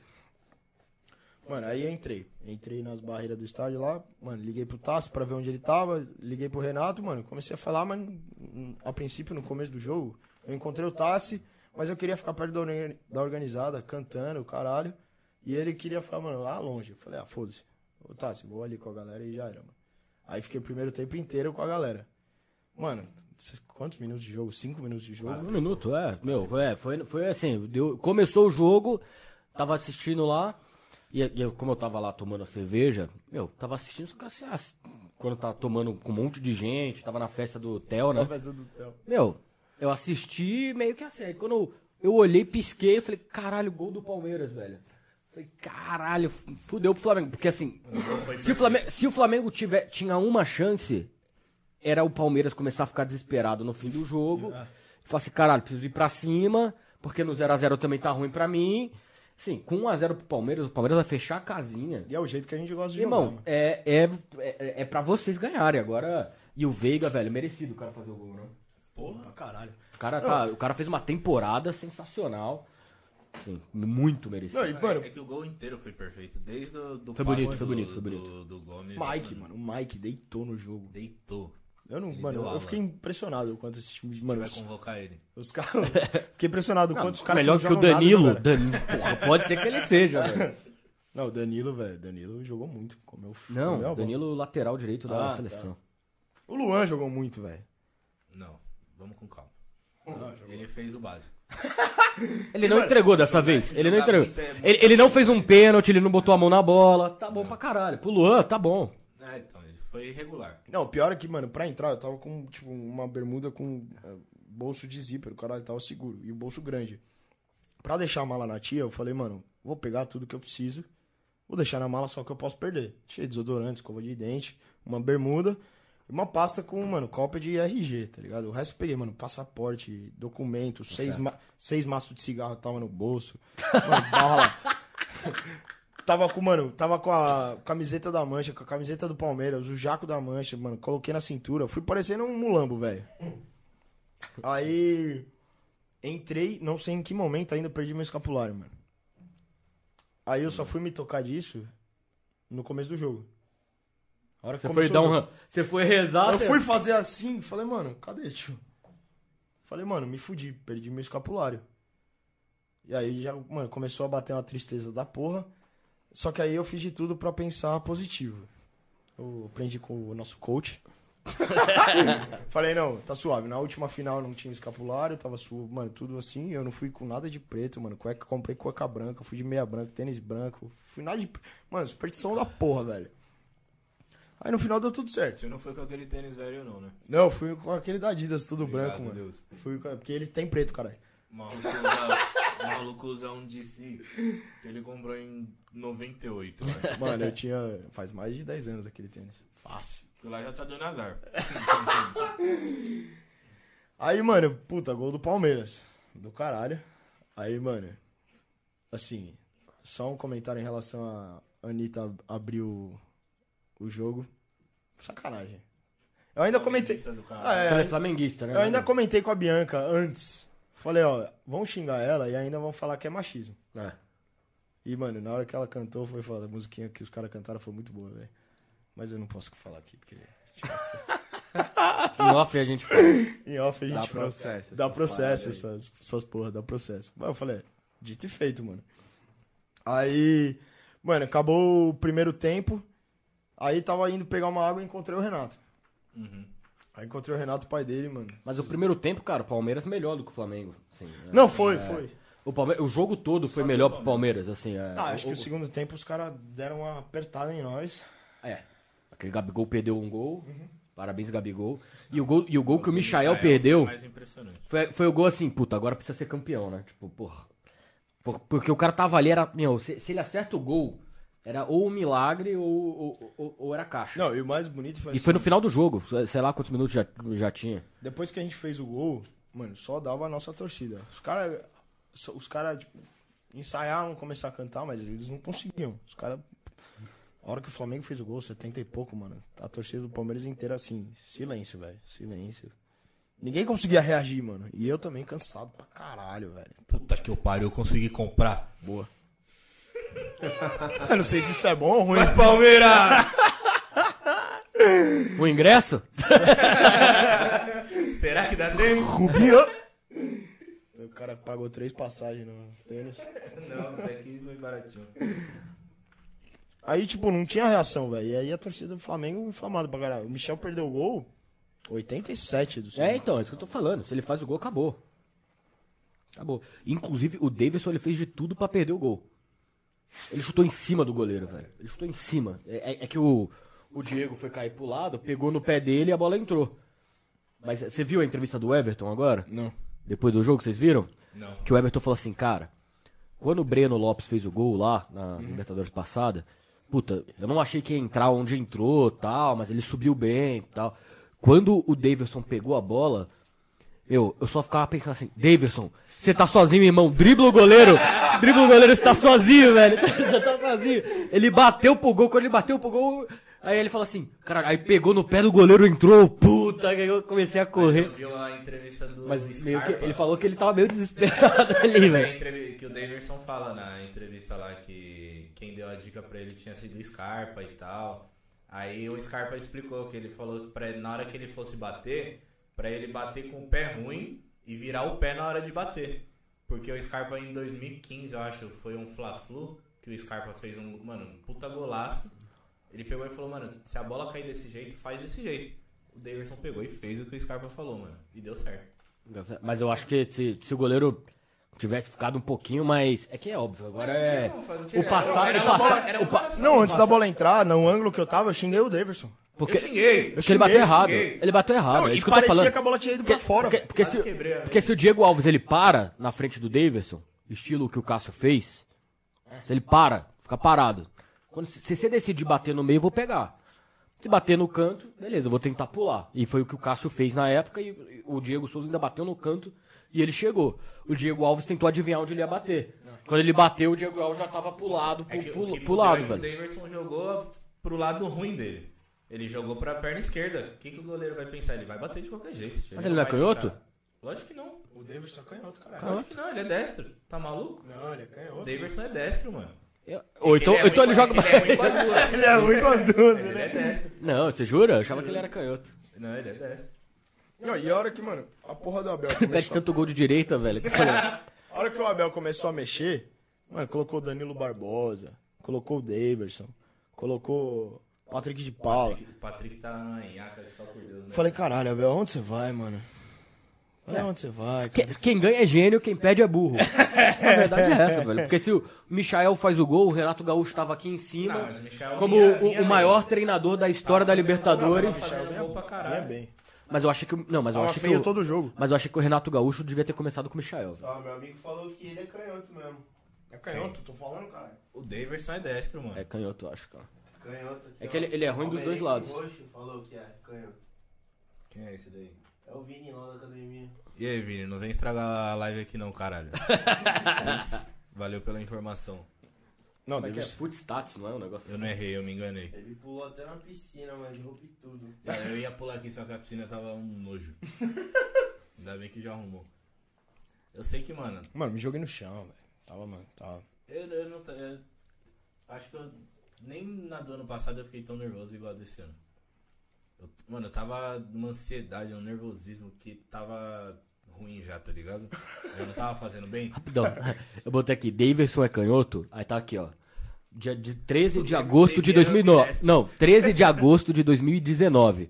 Mano, aí entrei. Entrei nas barreiras do estádio lá, mano, liguei pro Tassi pra ver onde ele tava, liguei pro Renato, mano, comecei a falar, mas hum, a princípio, no começo do jogo, eu encontrei o Tassi, mas eu queria ficar perto da, orga- da organizada, cantando, caralho. E ele queria ficar, mano, lá longe. Eu falei, ah, foda-se. Ô Tassi, vou ali com a galera e já era, mano. Aí fiquei o primeiro tempo inteiro com a galera. Mano, quantos minutos de jogo? Cinco minutos de jogo? Um minuto, é. Meu, é, foi, foi assim, deu, começou o jogo, tava assistindo lá, e, e eu- como eu tava lá tomando a cerveja, meu, tava assistindo, só que assim, ass- quando tava tomando com um monte de gente, tava na festa do Theo, né? Na festa do Theo. Meu, eu assisti meio que assim, aí quando Eu olhei, pisquei e falei, caralho, gol do Palmeiras, velho. Falei, caralho, fudeu pro Flamengo. Porque assim, se o Flamengo, se o Flamengo tiver, tinha uma chance, era o Palmeiras começar a ficar desesperado no fim do jogo. E falar assim, caralho, preciso ir pra cima, porque no 0x0 também tá ruim pra mim. Sim, com 1x0 pro Palmeiras, o Palmeiras vai fechar a casinha. E é o jeito que a gente gosta de Irmão, jogar. mano. é, é, é, é pra vocês ganharem. Agora. E o Veiga, velho, merecido o cara fazer o gol, né? Porra. Pra caralho. O cara, tá, o cara fez uma temporada sensacional. Sim, muito merecido. Não, e, mano, É que o gol inteiro foi perfeito. Desde o do Foi bonito, passe foi do- bonito, foi do- bonito. Do, Gomes. Mike, mano, o Mike deitou no jogo. Deitou. Eu não, Ele mano, eu fiquei impressionado quanto esse time. Se Mano, vai os, convocar ele. os caras. Fiquei impressionado quanto os caras. Melhor não que o nada, Danilo. né, velho? Dan- Porra, pode ser que ele seja, velho. Não, o Danilo, velho. Danilo jogou muito. Comeu, Não, comeu bola. Danilo lateral direito da Ah, tá. seleção. O Luan jogou muito, velho. Não, vamos com calma. ele fez o básico. Ele não entregou dessa vez. Ele não entregou. é muito Ele, ele não fez um pênalti, ele não botou a mão na bola. Tá bom pra caralho. Pro Luan, tá bom. Foi irregular. Não, o pior é que, mano, pra entrar, eu tava com, tipo, uma bermuda com eh, bolso de zíper, o caralho tava seguro, e o bolso grande. Pra deixar a mala na tia, eu falei, mano, vou pegar tudo que eu preciso, vou deixar na mala só que eu posso perder. Cheio de desodorante, escova de dente, uma bermuda e uma pasta com, mano, cópia de RG, tá ligado? O resto eu peguei, mano, passaporte, documento, seis, ma seis maços de cigarro tava no bolso, mano, bala. Tava com, mano, tava com a camiseta da mancha, com a camiseta do Palmeiras, o jaco da mancha, mano, coloquei na cintura. Fui parecendo um mulambo, velho. Aí entrei, não sei em que momento ainda perdi meu escapulário, mano. Aí eu só fui me tocar disso no começo do jogo. A hora que Você foi começou dar o um. Você foi rezar. Eu você- fui fazer assim, falei, mano, cadê, tio? Falei, mano, me fudi, perdi meu escapulário. E aí já, mano, começou a bater uma tristeza da porra. Só que aí eu fiz de tudo pra pensar positivo. Eu aprendi com o nosso coach. Falei, não, tá suave. Na última final não tinha escapulário, tava suave, mano, tudo assim. Eu não fui com nada de preto, mano. Cueca, comprei cueca branca, fui de meia branca, tênis branco. Fui nada de. Mano, superstição da porra, velho. Aí no final deu tudo certo. Você não foi com aquele tênis velho, não, né? Não, fui com aquele da Adidas, tudo Obrigado, branco, mano. Deus. Fui com... Porque ele tem preto, caralho. Maluco usa, o maluco usa um DC que ele comprou em 98. né? Mano, eu tinha. Faz mais de 10 anos aquele tênis. Fácil. Porque lá já tá dando azar. Aí, mano, puta, gol do Palmeiras. Do caralho. Aí, mano, assim, só um comentário em relação a Anitta abrir o, o jogo. Sacanagem. Eu ainda comentei. Ah, é, Ela é flamenguista, né? Eu ainda comentei com a Bianca antes. Falei, ó, vão xingar ela e ainda vão falar que é machismo. É. E, mano, na hora que ela cantou, foi foda. A musiquinha que os caras cantaram foi muito boa, velho. Mas eu não posso falar aqui, porque. Em off a gente fala. Em off a gente Dá fala. processo. Dá processo essas, essas porra, dá processo. Mas eu falei, é, dito e feito, mano. Aí, mano, acabou o primeiro tempo. Aí tava indo pegar uma água e encontrei o Renato. Uhum. Aí encontrei o Renato, pai dele, mano. Mas o primeiro tempo, cara, o Palmeiras melhor do que o Flamengo. assim, é. Não, foi, foi. O, Palme- o jogo todo foi Só melhor pro Palmeiras, assim. É, Ah, acho o, que o segundo tempo os caras deram uma apertada em nós. É. Aquele Gabigol perdeu um gol. Uhum. Parabéns, Gabigol. E o gol, e o gol que o Michael foi perdeu mais impressionante. foi, foi o gol assim, puta, agora precisa ser campeão, né? Tipo, porra. Por- Porque o cara tava ali, era. Meu, se, se ele acerta o gol, era ou um milagre ou, ou, ou- ou era caixa. Não, e o mais bonito foi e assim, foi no final do jogo, sei lá quantos minutos já, já tinha. depois que a gente fez o gol, mano, só dava a nossa torcida. Os caras, os caras, tipo, ensaiavam começar a cantar, mas eles não conseguiam. Os caras, a hora que o Flamengo fez o gol, 70 e pouco, mano, a torcida do Palmeiras inteira assim, silêncio, velho, silêncio. Ninguém conseguia reagir, mano. E eu também cansado pra caralho, velho. Puta que eu pariu, eu consegui comprar. Boa. Eu não sei se isso é bom ou ruim. Palmeiras! O ingresso? Será que dá tempo? Rubinho! O cara pagou três passagens no tênis. Não, isso daqui foi baratinho. Aí, tipo, não tinha reação, velho. E aí a torcida do Flamengo inflamada pra caralho. O Michel perdeu o gol 87 do É, então, é isso que eu tô falando. Se ele faz o gol, acabou. Acabou. Inclusive, o Davidson ele fez de tudo pra perder o gol. Ele chutou em cima do goleiro, velho. Ele chutou em cima. É, é- é que o, o Diego foi cair pro lado, pegou no pé dele e a bola entrou. Mas você viu a entrevista do Everton agora? Não. Depois do jogo, vocês viram? Não. Que o Everton falou assim, cara, quando o Breno Lopes fez o gol lá, na Libertadores passada, puta, eu não achei que ia entrar onde entrou tal, mas ele subiu bem e tal. Quando o Davidson pegou a bola, eu, eu só ficava pensando assim, Davidson, você tá sozinho, irmão, dribla o goleiro, dribla o goleiro, você tá sozinho, velho, você tá sozinho. Ele bateu pro gol, quando ele bateu pro gol, aí ele falou assim, cara, aí pegou no pé do goleiro, entrou, puta, que eu comecei a correr. Você viu a entrevista do Mas meio que, ele falou que ele tava meio desesperado ali, velho. que o Davidson fala na entrevista lá que quem deu a dica pra ele tinha sido o Scarpa e tal. Aí o Scarpa explicou que ele falou que pra ele, na hora que ele fosse bater, pra ele bater com o pé ruim e virar o pé na hora de bater. Porque o Scarpa em 2015, eu acho, foi um Fla-Flu, que o Scarpa fez um, mano, um puta golaço. Ele pegou e falou, mano, se a bola cair desse jeito, faz desse jeito. O Davidson pegou e fez o que o Scarpa falou, mano. E deu certo. Mas eu acho que se, se o goleiro tivesse ficado um pouquinho mais. É que é óbvio, agora é. O passado. O passado. o pa- Não, antes da bola entrar, no ângulo que eu tava, eu xinguei o Davidson. Porque, Eu xinguei! porque ele bateu xinguei, errado. xinguei. Ele bateu errado. Não, é e isso que eu parecia que a bola tinha ido Porque, pra fora. porque, porque se, quebrei porque se o Diego Alves ele para na frente do Davidson, estilo que o Cássio fez, se ele para, fica parado. Quando, se se você decidir bater no meio, eu vou pegar. Se bater no canto, beleza, eu vou tentar pular. E foi o que o Cássio fez na época e o Diego Souza ainda bateu no canto e ele chegou. O Diego Alves tentou adivinhar onde ele ia bater. Quando ele bateu, o Diego Alves já tava pulado pro, É que, pro, o que pro fudeu lado, é que O velho. Davidson jogou pro lado ruim dele. Ele jogou pra perna esquerda. O que, que o goleiro vai pensar? Ele vai bater de qualquer jeito. Mas ele não é canhoto? tentar. Lógico que não. O Davidson é canhoto, caralho. Lógico que não, ele é destro. Tá maluco? Não, ele é O canhoto. Davidson é destro, mano. Ou então, Ele é então ele ruim joga. com- Ele é ruim com as duas. Ele é ruim com as duas, Ele né? é destro. Não, você jura? Eu achava que ele era canhoto. Não, ele é destro. Não, e a hora que, mano, a porra do Abel começou... tanto gol de direita, velho. que eu falei, A hora que o Abel começou a mexer, mano, colocou o Danilo Barbosa, colocou o Davidson, colocou o Patrick de Paula. O Patrick tá na nhaca só por Deus, né? Falei, caralho, Abel, onde você vai, mano? Falei, onde você vai? Quem, quem ganha é gênio, quem perde é burro. A verdade é essa, velho. Porque se o Michael faz o gol, o Renato Gaúcho tava aqui em cima, Não, Michel como o, o maior treinador da história da Libertadores. Fazendo gol pra Vai caralho. bem. Mas eu acho que. o- Não, mas eu acho que. o- todo jogo. Mas eu acho que o Renato Gaúcho devia ter começado com o Michael. velho. Ó, meu amigo falou que ele é canhoto mesmo. É canhoto, tô falando, caralho. O Davidson é destro, mano. É canhoto, eu acho, cara. Canhoto aqui, É que ele- ó. ele é ruim dos dois lados. roxo falou que é canhoto. Quem é esse daí? É o Vini lá da academia. E aí, Vini, não vem estragar a live aqui não, caralho. Valeu pela informação. Não, Como é que é? Davidson. Foot stats, não é um negócio Eu não errei, eu me enganei. Ele pulou até na piscina, mas derrubei tudo. Eu ia pular aqui, só que a piscina tava um nojo. Ainda bem que já arrumou. Eu sei que, mano, Mano, me joguei no chão, velho. Tava, mano, tava. eu, eu não. eu acho que eu. Nem na do ano passado eu fiquei tão nervoso igual desse ano. Eu- mano, eu tava numa ansiedade, um nervosismo que tava ruim já, tá ligado? Eu não tava fazendo bem. Rapidão. Eu botei aqui, Davidson é canhoto. Aí tá aqui, ó. Dia de 13 de agosto de 2009. Não, 13 de agosto de 2019.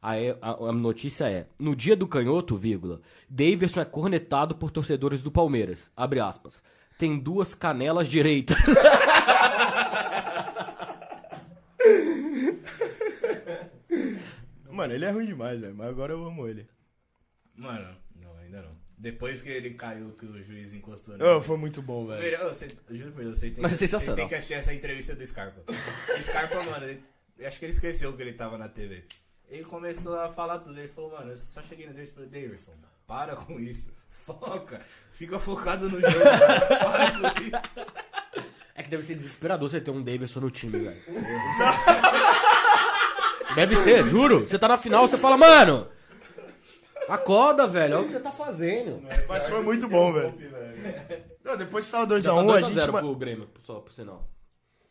Aí a, a notícia é: no dia do canhoto, vírgula, Davidson é cornetado por torcedores do Palmeiras. Abre aspas. Tem duas canelas direitas. Mano, ele é ruim demais, velho. Mas agora eu amo ele. Mano, não, ainda não. Depois que ele caiu, que o juiz encostou nele. Oh, foi muito bom, velho. Ô, cê- eu juro por Deus, vocês têm, Mas que, vocês têm que assistir essa entrevista do Scarpa. O Scarpa, mano, ele- eu acho que ele esqueceu que ele tava na TV. Ele começou a falar tudo. Ele falou, mano, eu só cheguei no Davidson e falei, Davidson, para com isso. Foca. Fica focado no jogo, cara. Para com isso. É que deve ser desesperador você ter um Davidson no time, velho. Deve ser, juro. Você tá na final, você fala, mano. Acorda, velho. Olha o que você tá fazendo. Mas foi muito bom, velho. Não, depois que tava 2x1, Já tá a 2 a gente. 0 mano, pro Grêmio, só por sinal.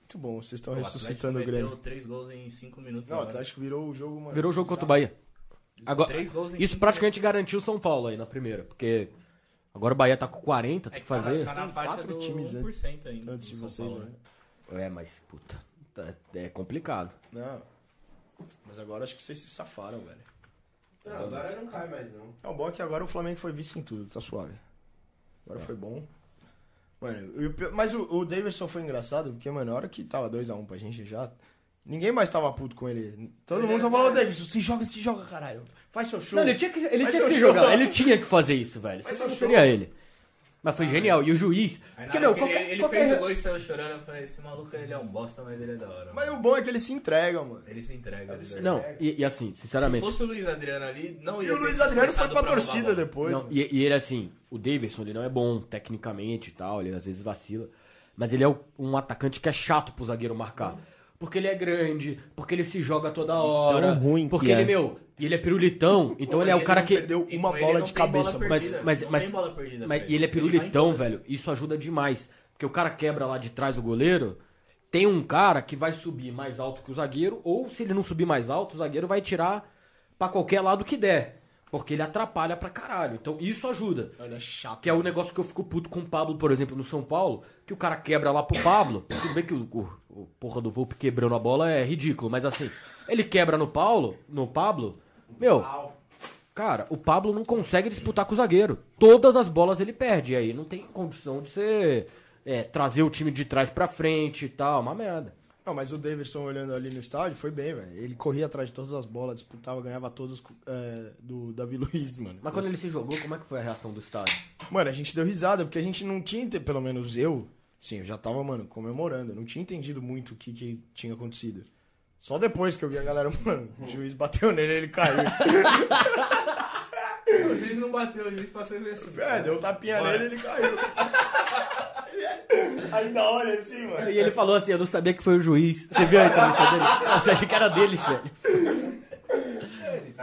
Muito bom, vocês estão ressuscitando o Grêmio. meteu três gols em cinco minutos. Não, o. Atlético virou o jogo, mano. Virou o jogo contra o Bahia. Agora, isso praticamente garantiu o São Paulo aí na primeira. Porque agora o Bahia tá com 40, É tem que que tá fazer. tá na faixa quatro do times? 1% ainda. Antes de vocês, Paulo, né? É, mas, puta. tá- É complicado. Não. Mas agora acho que vocês se safaram, velho. Não, agora não cai mais não. É o bom é que agora o Flamengo foi vice em tudo, tá suave. Agora foi bom. Mano, e pior- mas o, o Davidson foi engraçado, porque, mano, na hora que tava 2x1 pra gente já, Ninguém mais tava puto com ele. Todo mundo é, só falou, cara. Davis, se joga, se joga, caralho. Faz seu show. Não, ele tinha que, ele Faz tinha que se jogar. Ele tinha que fazer isso, velho. Faz Se seu não seria ele. Mas foi genial. E o juiz. Porque, meu, que qualquer. ele, ele qualquer- fez o gol e saiu chorando, eu falei, esse maluco ele é um bosta, mas ele é da hora. Mas o bom é que ele se entrega, mano. Ele se entrega. Ele se Não, entrega. e, e assim, Se sinceramente. fosse o Luiz Adriano ali, não ia E o Luiz se Adriano foi pra roubar a torcida depois. Não, e, e ele, assim, o Davidson, ele não é bom tecnicamente e tal, ele às vezes vacila. Mas ele é um atacante que é chato pro zagueiro marcar. Porque ele é grande, porque ele se joga toda hora. ruim que porque é. ele, meu, e ele é pirulitão, então ele é o cara que. Perdeu uma bola de cabeça, mano. Mas, mas, mas, tem bola perdida mas- e ele é pirulitão, velho. Isso ajuda demais. Porque o cara quebra lá de trás o goleiro, tem um cara que vai subir mais alto que o zagueiro, ou se ele não subir mais alto, o zagueiro vai tirar pra qualquer lado que der. Porque ele atrapalha pra caralho. Então isso ajuda. Ele é chato. Que é o negócio que eu fico puto com o Pablo, por exemplo, no São Paulo, que o cara quebra lá pro Pablo. Tudo bem que o, o- o porra do Volpe quebrando a bola é ridículo, mas assim, ele quebra no Paulo, no Pablo, meu, cara, o Pablo não consegue disputar com o zagueiro. Todas as bolas ele perde, e aí não tem condição de você é, trazer o time de trás pra frente e tal, uma merda. Não, mas o Davidson olhando ali no estádio foi bem, velho. Ele corria atrás de todas as bolas, disputava, ganhava todas é, do Davi Luiz, mano. Mas quando ele se jogou, como é que foi a reação do estádio? Mano, a gente deu risada, porque a gente não tinha, pelo menos eu, sim, eu já tava, mano, comemorando. Eu não tinha entendido muito o que, que tinha acontecido. Só depois que eu vi a galera, mano, o juiz bateu nele ele caiu. O juiz não bateu, o juiz passou e assim. É, deu um tapinha Bora. nele ele caiu. Ainda olha assim, mano. E ele falou assim, eu não sabia que foi o juiz. Você viu a entrevista dele? Você achei que era deles, velho.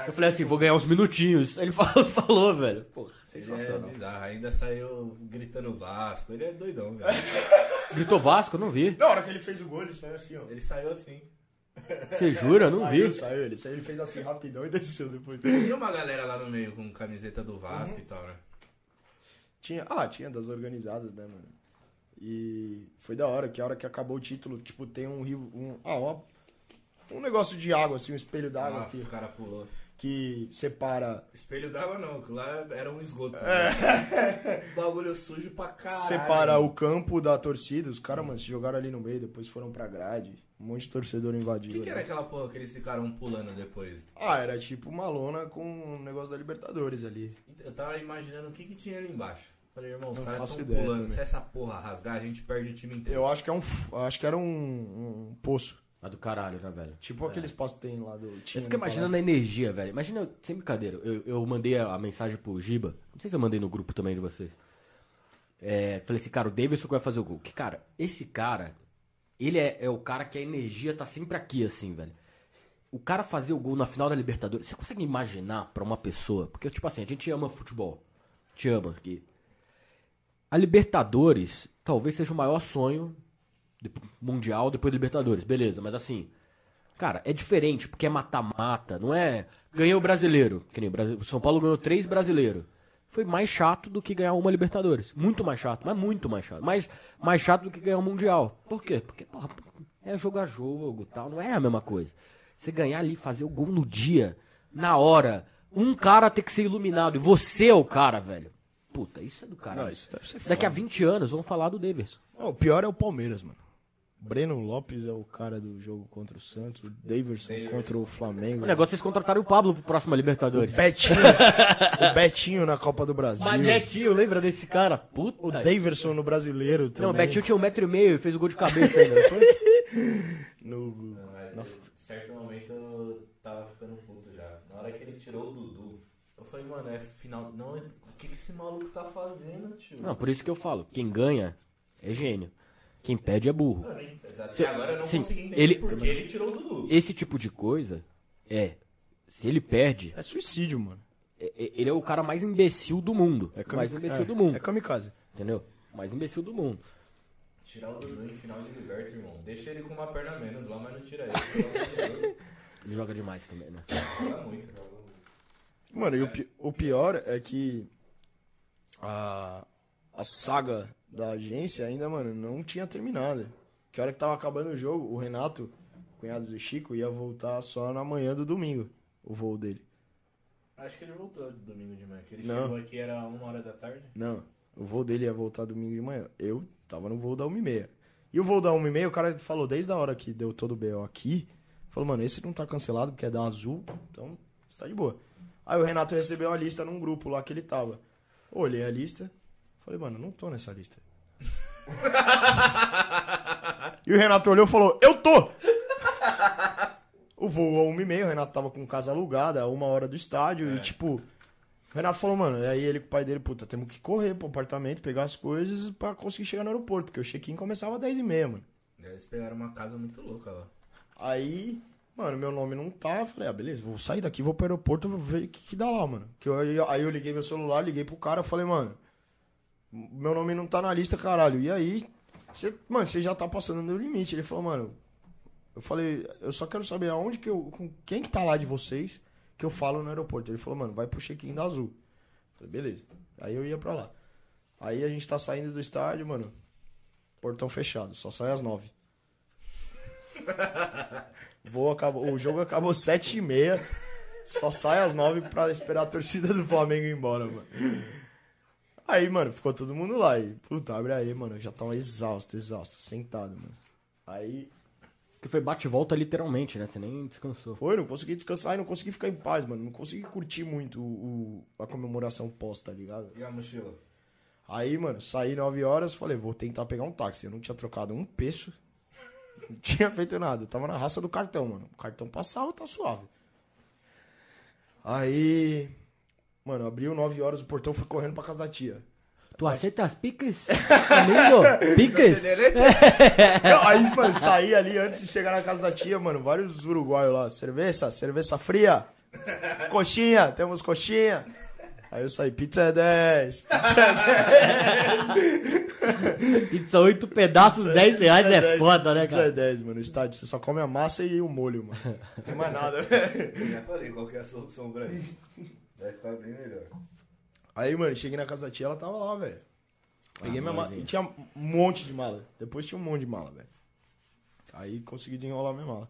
Eu falei assim, vou ganhar uns minutinhos. Ele falou, falou velho. Porra, é sensacional. bizarro, ainda saiu gritando Vasco. Ele é doidão, velho. Gritou Vasco? Eu não vi. Na hora que ele fez o gol, ele saiu assim, ó. Ele saiu assim. Você jura? Eu não Saiu, vi. saiu, ele saiu, ele fez assim rapidão e desceu depois. Tinha uma galera lá no meio com camiseta do Vasco e tal, né? Tinha, ah, tinha das organizadas, né, mano? E foi da hora, que a hora que acabou o título, tipo, tem um rio, um, ah, uma- um negócio de água, assim, um espelho d'água que, os caras pulou. que separa, Espelho d'água não, que lá era um esgoto. né? Bagulho sujo pra caralho. separa o campo da torcida. Os caras, mano, se jogaram ali no meio, depois foram pra grade. Um monte de torcedor O invadiu. que, que era né? aquela porra que eles ficaram pulando depois? Ah, era tipo uma lona com um negócio da Libertadores ali. Eu tava imaginando o que, que tinha ali embaixo. Falei, irmão, os caras faço tão ideia pulando. também. Se essa porra rasgar, a gente perde o time inteiro. Eu acho que é um, acho que era um, um poço. Ah, do caralho, né, velho? Tipo aqueles postos que tem lá do Eu time. fico imaginando a energia, velho. Imagina, sem brincadeira, eu, eu mandei a, a mensagem pro Giba. Não sei se eu mandei no grupo também de vocês. É, falei assim, cara, o Davidson que vai fazer o gol. Que, cara, esse cara, ele é, é o cara que a energia tá sempre aqui, assim, velho. O cara fazer o gol na final da Libertadores, você consegue imaginar pra uma pessoa? Porque, tipo assim, a gente ama futebol. Te ama aqui. A Libertadores talvez seja o maior sonho mundial depois da Libertadores, beleza, mas assim, cara, é diferente, porque é mata-mata, não é. Ganhou o brasileiro, que nem o São Paulo ganhou três brasileiros. Foi mais chato do que ganhar uma Libertadores. Muito mais chato, mas muito mais chato. Mais, mais chato do que ganhar um Mundial. Por quê? Porque, porra, é jogo a jogo tal, não é a mesma coisa. Você ganhar ali, fazer o gol no dia, na hora, um cara ter que ser iluminado, e você é o cara, velho. Puta, isso é do caralho. Não, isso deve ser Daqui a 20 anos vão falar do Davidson. Não, o pior é o Palmeiras, mano. Breno Lopes é o cara do jogo contra o Santos, o Daverson contra o Flamengo. O negócio é vocês contratarem o Pablo pro próximo Libertadores. Betinho, o Betinho na Copa do Brasil. Mas Betinho, lembra desse cara? Puta. O Daverson no Brasileiro também. Não, o Betinho tinha um metro e meio e fez o gol de cabeça ainda, não foi? No... Mas, em certo momento eu tava ficando puto já. Na hora que ele tirou o Dudu, eu falei, mano, é final. Não, o que, que esse maluco tá fazendo, tio? Não, por isso que eu falo, quem ganha é gênio. Quem perde é burro. Até Se- agora eu não sim, consegui entender ele- por que ele tirou o Dudu. Esse tipo de coisa é. Se ele perde, É suicídio, mano. é- é- ele é o cara mais imbecil do mundo. É mais imbecil é, do mundo. É kamikaze. Entendeu? Mais imbecil do mundo. Tirar o Dudu em final de liberta, irmão. Deixa ele com uma perna a menos lá, mas não tira ele. Ele joga demais também, né? Joga muito, joga muito. Mano, e o, pi- o pior é que a, a saga da agência ainda, mano, não tinha terminado. Que a hora que tava acabando o jogo, o Renato, cunhado do Chico, ia voltar só na manhã do domingo, o voo dele. Acho que ele voltou domingo de manhã. Que ele Não. chegou aqui, era uma hora da tarde. Não, o voo dele ia voltar domingo de manhã. Eu tava no voo da 1h30. E o voo da 1h30, o cara falou, desde a hora que deu todo o BO aqui, Falou, mano, esse não tá cancelado porque é da Azul, então você tá de boa. Aí o Renato recebeu a lista num grupo lá que ele tava. Olhei a lista, falei, mano, não tô nessa lista. e o Renato olhou e falou, eu tô! O voo a uma e meia, o Renato tava com casa alugada, a uma hora do estádio, e tipo... O Renato falou, mano, e aí ele com o pai dele, puta, temos que correr pro apartamento, pegar as coisas pra conseguir chegar no aeroporto, porque o check-in começava às 10 e meia, mano. E aí Eles pegaram uma casa muito louca lá. Aí, mano, meu nome não tá. Falei, ah, beleza, vou sair daqui, vou pro aeroporto, vou ver o que, que dá lá, mano. Que eu, aí, aí eu liguei meu celular, liguei pro cara, falei, mano, meu nome não tá na lista, caralho. E aí, você, mano, você já tá passando do limite. Ele falou, mano, eu falei, eu só quero saber aonde que eu. Com quem que tá lá de vocês que eu falo no aeroporto. Ele falou, mano, vai pro check-in da Azul. Falei, beleza. Aí eu ia pra lá. Aí a gente tá saindo do estádio, mano. Portão fechado, só sai às nove. Voo acabou, o jogo acabou sete e meia. Só sai às nove pra esperar a torcida do Flamengo ir embora, mano. Aí, mano, ficou todo mundo lá. E, puta, abre aí, mano. Eu já tava exausto, exausto, sentado, mano. Aí Que foi bate e volta literalmente, né? Você nem descansou. foi, não consegui descansar e não consegui ficar em paz, mano. Não consegui curtir muito o, o- a comemoração pós, tá ligado? E a mochila? Aí, mano, saí 9 horas, falei, vou tentar pegar um táxi. Eu não tinha trocado um peso, não tinha feito nada. Eu tava na raça do cartão, mano. O cartão passava, tá suave. Aí, mano, abriu 9 horas, o portão foi correndo pra casa da tia. Tu aceita as picas? Amigo? Picas? Não, aí, mano, saí ali antes de chegar na casa da tia, mano, vários uruguaios lá. Cerveja, cerveja fria, coxinha, temos coxinha. Aí eu saí, pizza é 10, pizza é 10. Pizza 8 pedaços, 10 reais Pizza é 10, foda, né, Pizza é cara? 10, mano. No estádio você só come a massa e o molho, mano. Não tem mais nada, velho. Eu já falei qual que é a solução pra mim. Vai ficar bem melhor. Aí, mano, cheguei na casa da tia, ela tava lá, velho. Peguei minha mala. E tinha um monte de mala. Depois tinha um monte de mala, velho. Aí consegui desenrolar minha mala.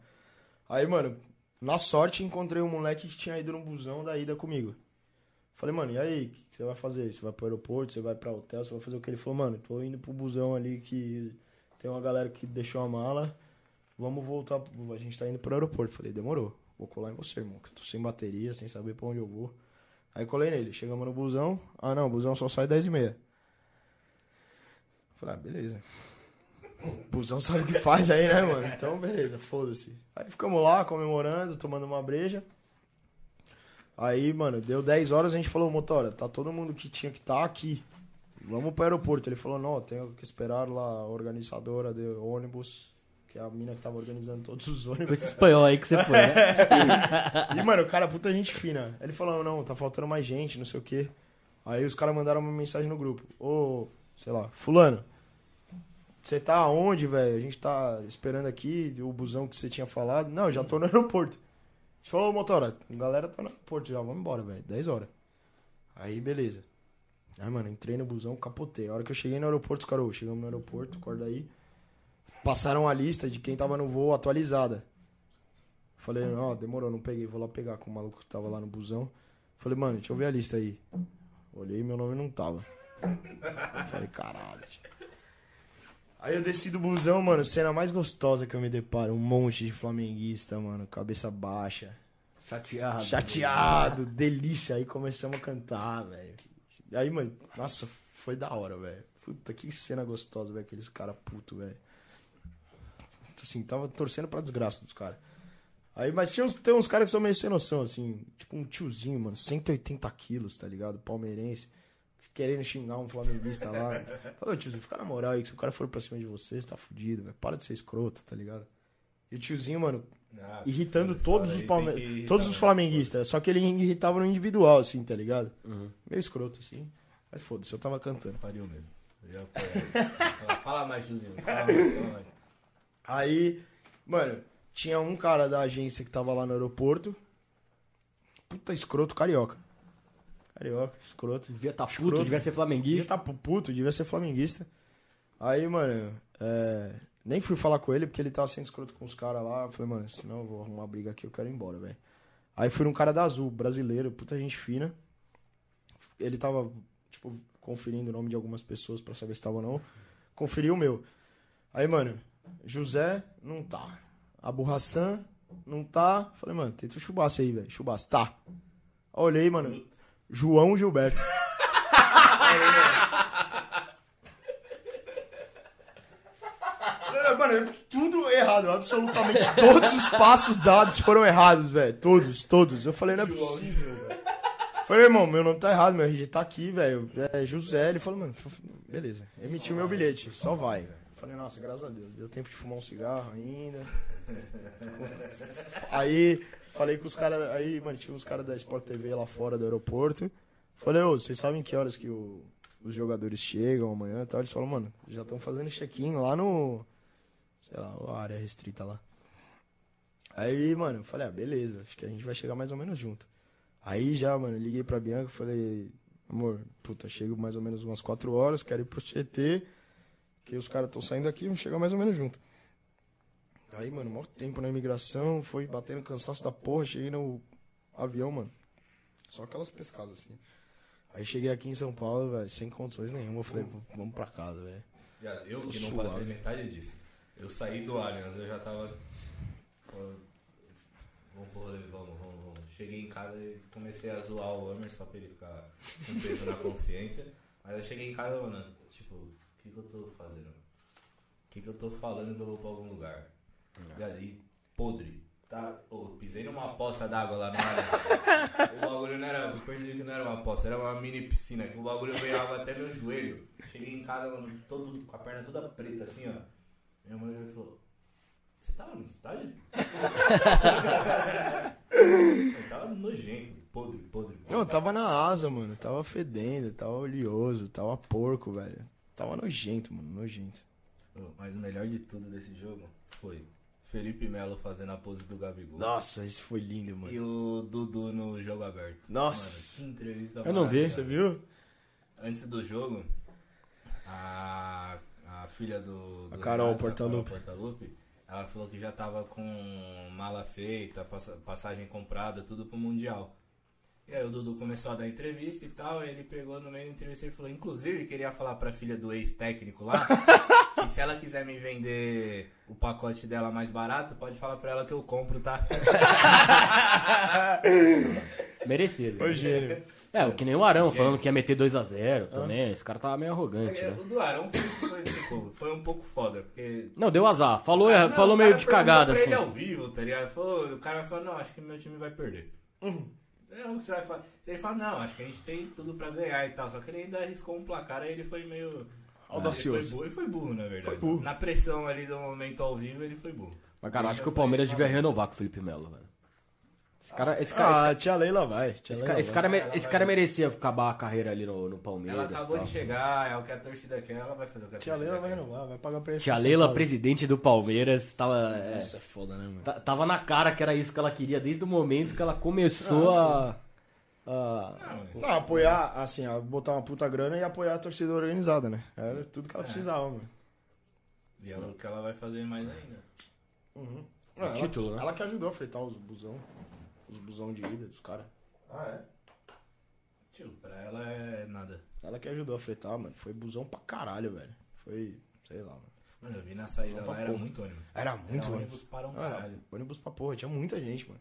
Aí, mano, na sorte encontrei um moleque que tinha ido no busão da ida comigo. Falei, mano, e aí? O que você vai fazer? Você vai pro aeroporto? Você vai pra hotel? Você vai fazer o que? Ele falou, mano, tô indo pro busão ali que tem uma galera que deixou a mala. Vamos voltar. A gente tá indo pro aeroporto. Falei, demorou. Vou colar em você, irmão. Que eu tô sem bateria, sem saber pra onde eu vou. Aí colei nele. Chegamos no busão. Ah, não, o busão só sai 10 e meia. Falei, ah, beleza. O busão sabe o que faz aí, né, mano? Então, beleza, foda-se. Aí ficamos lá, comemorando, tomando uma breja. Aí, mano, deu 10 horas, a gente falou, motora, tá todo mundo que tinha que estar aqui. Vamos pro aeroporto. Ele falou, não, tenho que esperar lá a organizadora do ônibus, que é a mina que tava organizando todos os ônibus. esse espanhol aí que você foi, né? E, mano, o cara, puta gente fina. Ele falou, não, tá faltando mais gente, não sei o quê. Aí os caras mandaram uma mensagem no grupo. Ô, sei lá, fulano, você tá aonde, velho? A gente tá esperando aqui o busão que você tinha falado. Não, eu já tô no aeroporto. Gente falou, motora, a galera tá no aeroporto já, vamos embora, velho. 10 horas. Aí, beleza. Aí, mano, entrei no busão, capotei. A hora que eu cheguei no aeroporto, os caras, chegamos no aeroporto, acorda aí. Passaram a lista de quem tava no voo atualizada. Falei, ó, demorou, não peguei, vou lá pegar com o maluco que tava lá no busão. Falei, mano, deixa eu ver a lista aí. Olhei meu nome não tava. Falei, caralho. tio. Aí eu desci do busão, mano, cena mais gostosa que eu me deparo. Um monte de flamenguista, mano, cabeça baixa. Chateado. Chateado, delícia. Aí começamos a cantar, velho. Aí, mano, nossa, foi da hora, velho. Puta, que cena gostosa, velho, aqueles caras puto, velho. Assim, tava torcendo pra desgraça dos caras. Aí, mas tinha uns, tem uns caras que são meio sem noção, assim. Tipo um tiozinho, mano, 180 quilos, tá ligado? Palmeirense. Querendo xingar um flamenguista lá. Falou, tiozinho, fica na moral aí, que se o cara for pra cima de você, você tá fudido, velho. Para de ser escroto, tá ligado? E o tiozinho, mano, Ah, irritando todos os, palme... irritar todos os mesmo. flamenguistas. Só que ele irritava no individual, assim, tá ligado? Uhum. Meio escroto, assim. Mas foda-se, eu tava cantando. Pariu mesmo. Fala- mais, Juzinho. Fala mais, fala mais. Aí, mano, tinha um cara da agência que tava lá no aeroporto. Puta escroto carioca. Carioca, escroto. Devia tá puto, Escroto. devia ser Devia flamenguista. tá puto, devia ser flamenguista. Aí, mano, é, nem fui falar com ele porque ele tava sendo escroto com os caras lá. Eu falei, mano, senão eu vou arrumar uma briga aqui, eu quero ir embora, velho. Aí fui num cara da Azul, brasileiro, puta gente fina. Ele tava, tipo, conferindo o nome de algumas pessoas pra saber se tava ou não. Conferiu o meu. Aí, mano, José não tá. Abu Hassan Não tá? Falei, mano, tenta o chubaço aí, velho. Chubaço, tá. Olhei, mano. João Gilberto. Mano, tudo errado. Absolutamente todos os passos dados foram errados, velho. Todos, todos. Eu falei, não é possível, velho. Falei, irmão, meu nome tá errado, meu RG tá aqui, velho. É José. Ele falou, mano, beleza. Emitiu meu bilhete, só vai, velho. Falei, nossa, graças a Deus. Deu tempo de fumar um cigarro ainda. Aí, falei com os caras. Aí, mano, tinha uns caras da Sport TV lá fora do aeroporto. Falei, ô, vocês sabem que horas que o- os jogadores chegam amanhã e tal? Eles falaram, mano, já estão fazendo check-in lá no. Sei lá, a área restrita lá. Aí, mano, eu falei, ah, beleza, acho que a gente vai chegar mais ou menos junto. Aí já, mano, liguei pra Bianca e falei, amor, puta, chego mais ou menos umas 4 horas, quero ir pro CT, que os caras estão saindo daqui, vamos chegar mais ou menos junto. Aí, mano, maior tempo na imigração, foi batendo cansaço da porra, cheguei no avião, mano. Só aquelas pescadas, assim. Aí cheguei aqui em São Paulo, velho, sem condições nenhuma. Eu falei, vamos pra casa, velho. Eu que não suave. passei metade disso. Eu saí do Allianz, eu já tava. Vamos pro rolê, vamos, vamos, vamos. Cheguei em casa e comecei a zoar o Hammer só pra ele ficar com peso na consciência. Mas eu cheguei em casa, mano, tipo, o que, que eu tô fazendo? O que, que eu tô falando que eu vou pra algum lugar? E aí, podre. Tá, ô, pisei numa poça d'água lá no Allianz. O bagulho não era. Eu percebi que não era uma poça, era uma mini piscina, que o bagulho veio água até meu joelho. Cheguei em casa, todo, com a perna toda preta, assim, ó. Minha mãe falou: Você tava no estádio? Eu tava nojento, podre, podre. Não, eu tava na asa, mano. Tava fedendo, tava oleoso, tava porco, velho. Tava nojento, mano, nojento. Mas o melhor de tudo desse jogo foi Felipe Melo fazendo a pose do Gabigol. Nossa, isso foi lindo, mano. E o Dudu no jogo aberto. Nossa. Mano, que entrevista Eu não vi. Você viu? Antes do jogo, a, a filha do, do A Carol Renato, Portaluppi. Carol Portaluppi, ela falou que já tava com mala feita, passa- passagem comprada, tudo pro Mundial. E aí o Dudu começou a dar entrevista e tal, e ele pegou no meio da entrevista e falou, inclusive queria falar pra filha do ex-técnico lá, que se ela quiser me vender o pacote dela mais barato, pode falar pra ela que eu compro, tá? Merecido. Foi gênio. É, o que nem o Arão falando que ia meter 2x0 também. Esse cara tava meio arrogante, É, né? o do Arão foi, foi, tipo, foi um pouco foda, porque Não, deu azar. Falou, Não, falou o meio cara de perguntou cagada, pra assim. Ele ao vivo, tá ligado? Falou, o cara falou, não, acho que meu time vai perder. O que você vai falar. Ele fala, não, acho que a gente tem tudo pra ganhar e tal. Só que ele ainda arriscou um placar, aí ele foi meio. Audacioso. Ele foi burro, ele foi burro, na verdade. Foi burro. Na pressão ali do momento ao vivo, ele foi burro. Mas, cara, Ele acho que o Palmeiras devia renovar com o Felipe Melo, velho. Esse cara, esse cara, Ah, tia Leila vai. Tia esse, Leila cara, esse, vai. cara, me- ela esse cara merecia acabar a carreira ali no, no Palmeiras. Ela acabou de chegar, é o que a torcida quer, ela vai fazer o que a Tia Leila vai renovar, vai pagar pra ele. Tia Leila, presidente do Palmeiras, tava, é, Isso é foda, né, mano? ta- tava na cara que era isso que ela queria desde o momento que ela começou a, a- Não, mas- Não, apoiar, assim, a botar uma puta grana e apoiar a torcida organizada, né? Era tudo É. que ela precisava, mano. E é o que ela vai fazer mais ainda. Uhum. É título, né? Ela que ajudou a fretar os busão. Os busão de ida dos caras. Ah, é? Tio, pra ela é nada. Ela que ajudou a fretar, mano. Foi busão pra caralho, velho. Foi, sei lá, mano. Mano, eu vi na saída lá, era porra. muito ônibus. Era muito Era ônibus. ônibus para um Ah, era caralho. ônibus pra porra, tinha muita gente, mano.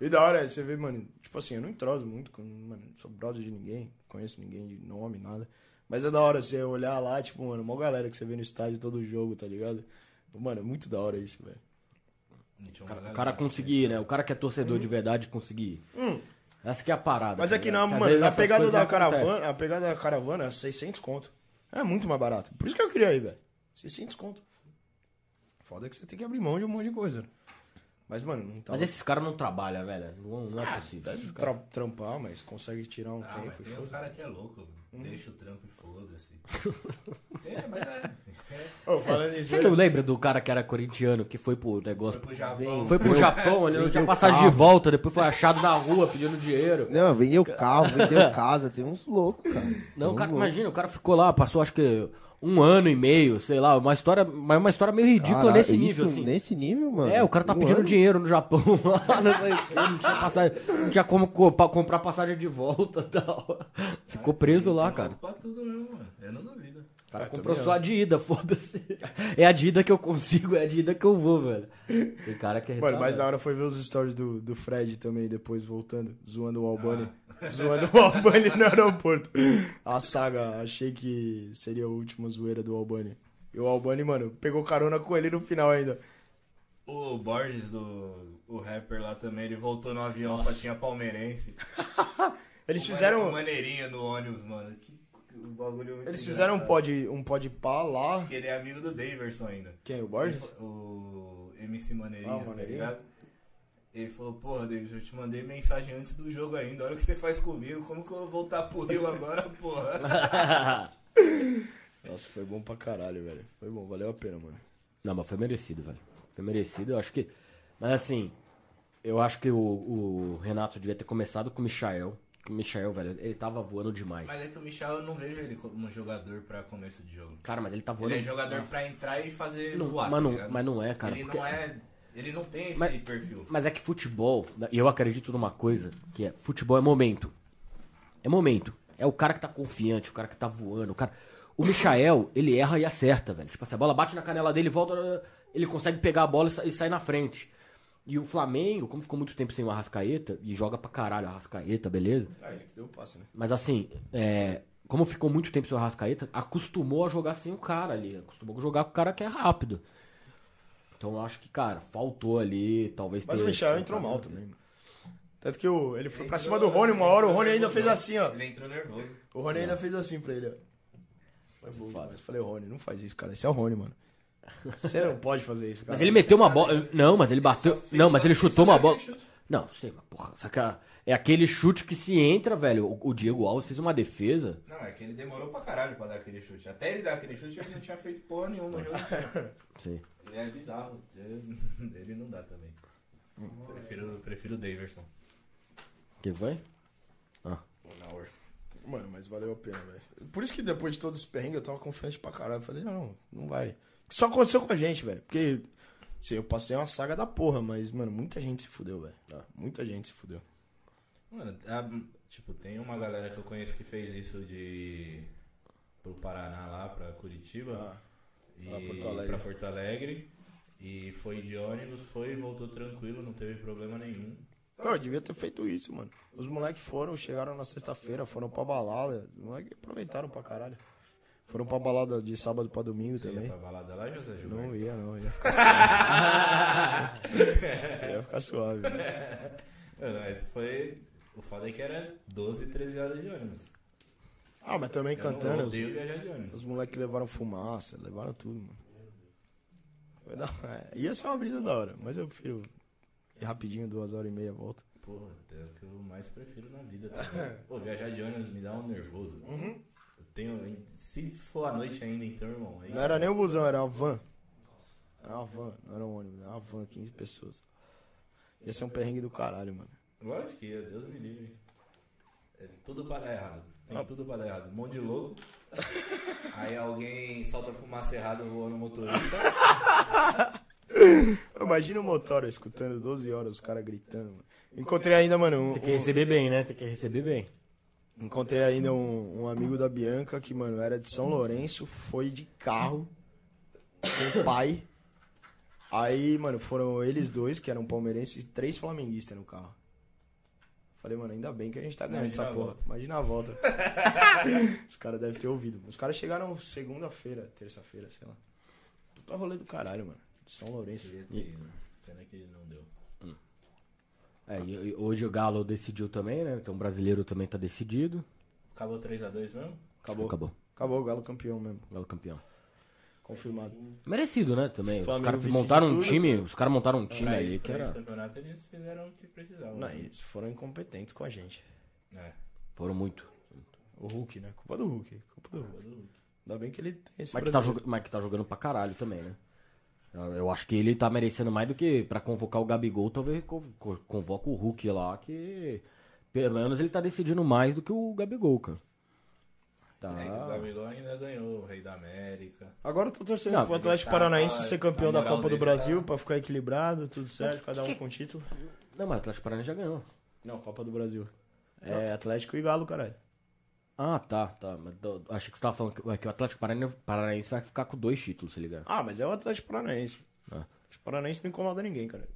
E da hora, você vê, mano, tipo assim, eu não entroso muito, com, mano, não sou brother de ninguém, conheço ninguém de nome, nada. Mas é da hora você olhar lá, tipo, mano, uma galera que você vê no estádio todo jogo, tá ligado? Mano, é muito da hora isso, velho. Tinha uma O cara conseguir, né? O cara que é torcedor de verdade conseguir. Essa que é a parada. Mas tá é na, às mano, na pegada da não caravana, a pegada da caravana é 600 conto. É muito mais barato. Por isso que eu queria ir, velho. 600 conto. Foda que você tem que abrir mão de um monte de coisa. né? Mas, mano, não tá. Mas esses caras não trabalham, velho. Não, não é possível. Deve tra- trampar, mas consegue tirar um Ah, tempo. mas tem foda-se. caras que é louco. Deixa o trampo e foda-se. é, mas é. é. Ô, falando nisso, Você não lembra do cara que era corintiano, que foi pro negócio... Foi pro Japão. Foi pro Japão, ele não tinha passagem de volta, depois foi achado na rua pedindo dinheiro. Não, vendeu carro, vendeu casa, tem uns loucos, cara. Não, cara, imagina, o cara ficou lá, passou acho que um ano e meio, sei lá, uma história, mas uma história meio ridícula Caralho, nesse nível, assim. Nesse nível, mano. É, o cara tá Um pedindo ano? dinheiro no Japão lá, não não tinha passagem, não tinha como co- comprar passagem de volta e tal. Ficou preso lá, cara. tudo mesmo, mano. Eu não duvido. Cara Ah, comprou só a de ida, foda-se. É a de ida que eu consigo, é a de ida que eu vou, velho. Tem cara que é Mano, mais retardado. da hora foi ver os stories do, do Fred também, depois voltando, zoando o Albani. Ah. Zoando o Albani no aeroporto. A saga, achei que seria a última zoeira do Albani. E o Albani, mano, pegou carona com ele no final ainda. O Borges, do, o rapper lá também, ele voltou no avião, só tinha palmeirense. Eles O fizeram. mane- maneirinho no ônibus, mano. Que, o bagulho Eles fizeram um engraçado. pod, um pod pá lá. Que ele é amigo do Daverson ainda. Quem? O Borges? O MC Maneirinho, Ah, o tá ligado? Ele falou, porra, Davis, eu te mandei mensagem antes do jogo ainda. Olha o que você faz comigo. Como que eu vou voltar pro Rio agora, porra? Nossa, foi bom pra caralho, velho. Foi bom, valeu a pena, mano. Não, mas foi merecido, velho. Foi merecido, eu acho que. Mas assim, eu acho que o, o Renato devia ter começado com o Michael. Que o Michael, velho, ele tava voando demais. Mas é que o Michel, eu não vejo ele como jogador pra começo de jogo. Cara, mas ele tá voando. Ele é jogador pra entrar e fazer Não, voar, mas, tá não, mas não é, cara. ele porque- não é... Ele não tem esse Mas- perfil. Mas é que futebol, e eu acredito numa coisa, que é futebol é momento. É momento. É o cara que tá confiante, o cara que tá voando, o cara. O Michael, ele erra e acerta, velho. Tipo assim, a bola bate na canela dele, volta, ele consegue pegar a bola e e sair na frente. E o Flamengo, como ficou muito tempo sem o Arrascaeta, e joga pra caralho o Arrascaeta, beleza? Ah, ele que deu o passe, né? Mas assim, é, como ficou muito tempo sem o Arrascaeta, acostumou a jogar sem o cara ali. Acostumou a jogar com o cara que é rápido. Então eu acho que, cara, faltou ali, talvez Mas o Michel entrou mal também, mano. Tanto que o, ele foi pra cima do Rony uma hora, o Rony ainda fez assim, ó. Ele entrou nervoso. O Rony ainda fez assim pra ele, ó. Foi bom, mas falei, Rony, não faz isso, cara. Esse é o Rony, mano. Você não pode fazer isso, cara. Mas ele meteu uma bola. Não, mas ele bateu. Não, mas ele chutou uma bola. Não, sei, mas porra, saca. É aquele chute que se entra, velho. O, o Diego Alves fez uma defesa. Não, é que ele demorou pra caralho pra dar aquele chute. Até ele dar aquele chute, ele não tinha feito porra nenhuma no jogo. Sim. Ele é bizarro. Ele não dá também. Prefiro, prefiro o Daverson. Que foi? Mano, mas valeu a pena, velho. Por isso que depois de todo esse perrengue eu tava confiante pra caralho. Eu falei, não, não vai. Só aconteceu com a gente, velho. Porque, assim, eu passei uma saga da porra, mas, mano, muita gente se fudeu, velho. Muita gente se fudeu. Mano, a- tipo, tem uma galera que eu conheço que fez isso de. pro Paraná lá, pra Curitiba. Ah, e pra Porto Alegre. pra Porto Alegre. E foi de ônibus, foi e voltou tranquilo, não teve problema nenhum. Pô, eu devia ter feito isso, mano. Os moleques foram, chegaram na sexta-feira, foram pra balada. Os moleques aproveitaram pra caralho. Foram pra balada de sábado pra domingo Você ia também. pra balada lá, José Gilberto? Não ia, não. Ia ficar suave. ia ficar suave. mas foi. O foda é que era 12, 13 horas de ônibus. Ah, mas também Eu cantando. não Os, viajar de ônibus. os moleques levaram fumaça, levaram tudo, mano. Foi da... é, ia ser uma brisa da hora, mas eu prefiro ir rapidinho, duas horas e meia, volta. Porra, é o que eu mais prefiro na vida. Tá? Pô, viajar de ônibus me dá um nervoso. Uhum. Tenho. Se for à noite ainda, então, irmão. Aí Não era nem o busão, era a van. Era uma van, não era um ônibus, era uma van, 15 pessoas. Ia ser um perrengue do caralho, mano. Lógico que ia, Deus me livre. É tudo pra dar errado. Tem Ah. tudo pra dar errado. Um monte de louco. Aí alguém solta fumaça errada voando no motorista. Imagina o motor escutando 12 horas, os caras gritando, mano. Encontrei ainda, mano, um, Tem que receber bem, né? Tem que receber bem. Encontrei ainda um, um amigo da Bianca que, mano, era de São Lourenço, foi de carro com o pai. Aí, mano, foram eles dois, que eram palmeirenses, e três flamenguistas no carro. Falei, mano, ainda bem que a gente tá ganhando Imagina essa porra. volta. Imagina a volta. Os caras devem ter ouvido. Os caras chegaram segunda-feira, terça-feira, sei lá. Puta rolê do caralho, mano. De São Lourenço. Devia ter ido. Pena que não deu. É, e, e hoje o Galo decidiu também, né? Então o brasileiro também tá decidido. Acabou 3x2 mesmo? Acabou. Acabou. Acabou o Galo campeão mesmo. Galo campeão. Confirmado. Merecido, né? Também. Os caras decidiu montaram um time. Os caras montaram um time Pra, ali que era. campeonato eles fizeram o que precisavam. Não, eles foram incompetentes com a gente. É. Foram muito. O Hulk, né? Culpa do Hulk. Culpa do Hulk. Ainda bem que ele tem esse Mas que, tá brasileiro. jog... Mas que tá jogando pra caralho também, né? Eu acho que ele tá merecendo mais do que pra convocar o Gabigol, talvez co- co- convoca o Hulk lá, que pelo menos ele tá decidindo mais do que o Gabigol, cara. Tá. É, o Gabigol ainda ganhou o Rei da América. Agora eu tô torcendo Não, pro Atlético tá- Paranaense tá- ser campeão da Copa do Brasil tá- pra ficar equilibrado, tudo certo, cada um com título. Não, mas o Atlético Paranaense já ganhou. Não, Copa do Brasil. É Atlético e Galo, caralho. Ah, tá, tá. Mas achei que você tava falando que, o Atlético Paranaense, Paranaense vai ficar com dois títulos, se ligar. Ah, mas é o Atlético Paranaense. Ah. O Atlético Paranaense não incomoda ninguém, cara.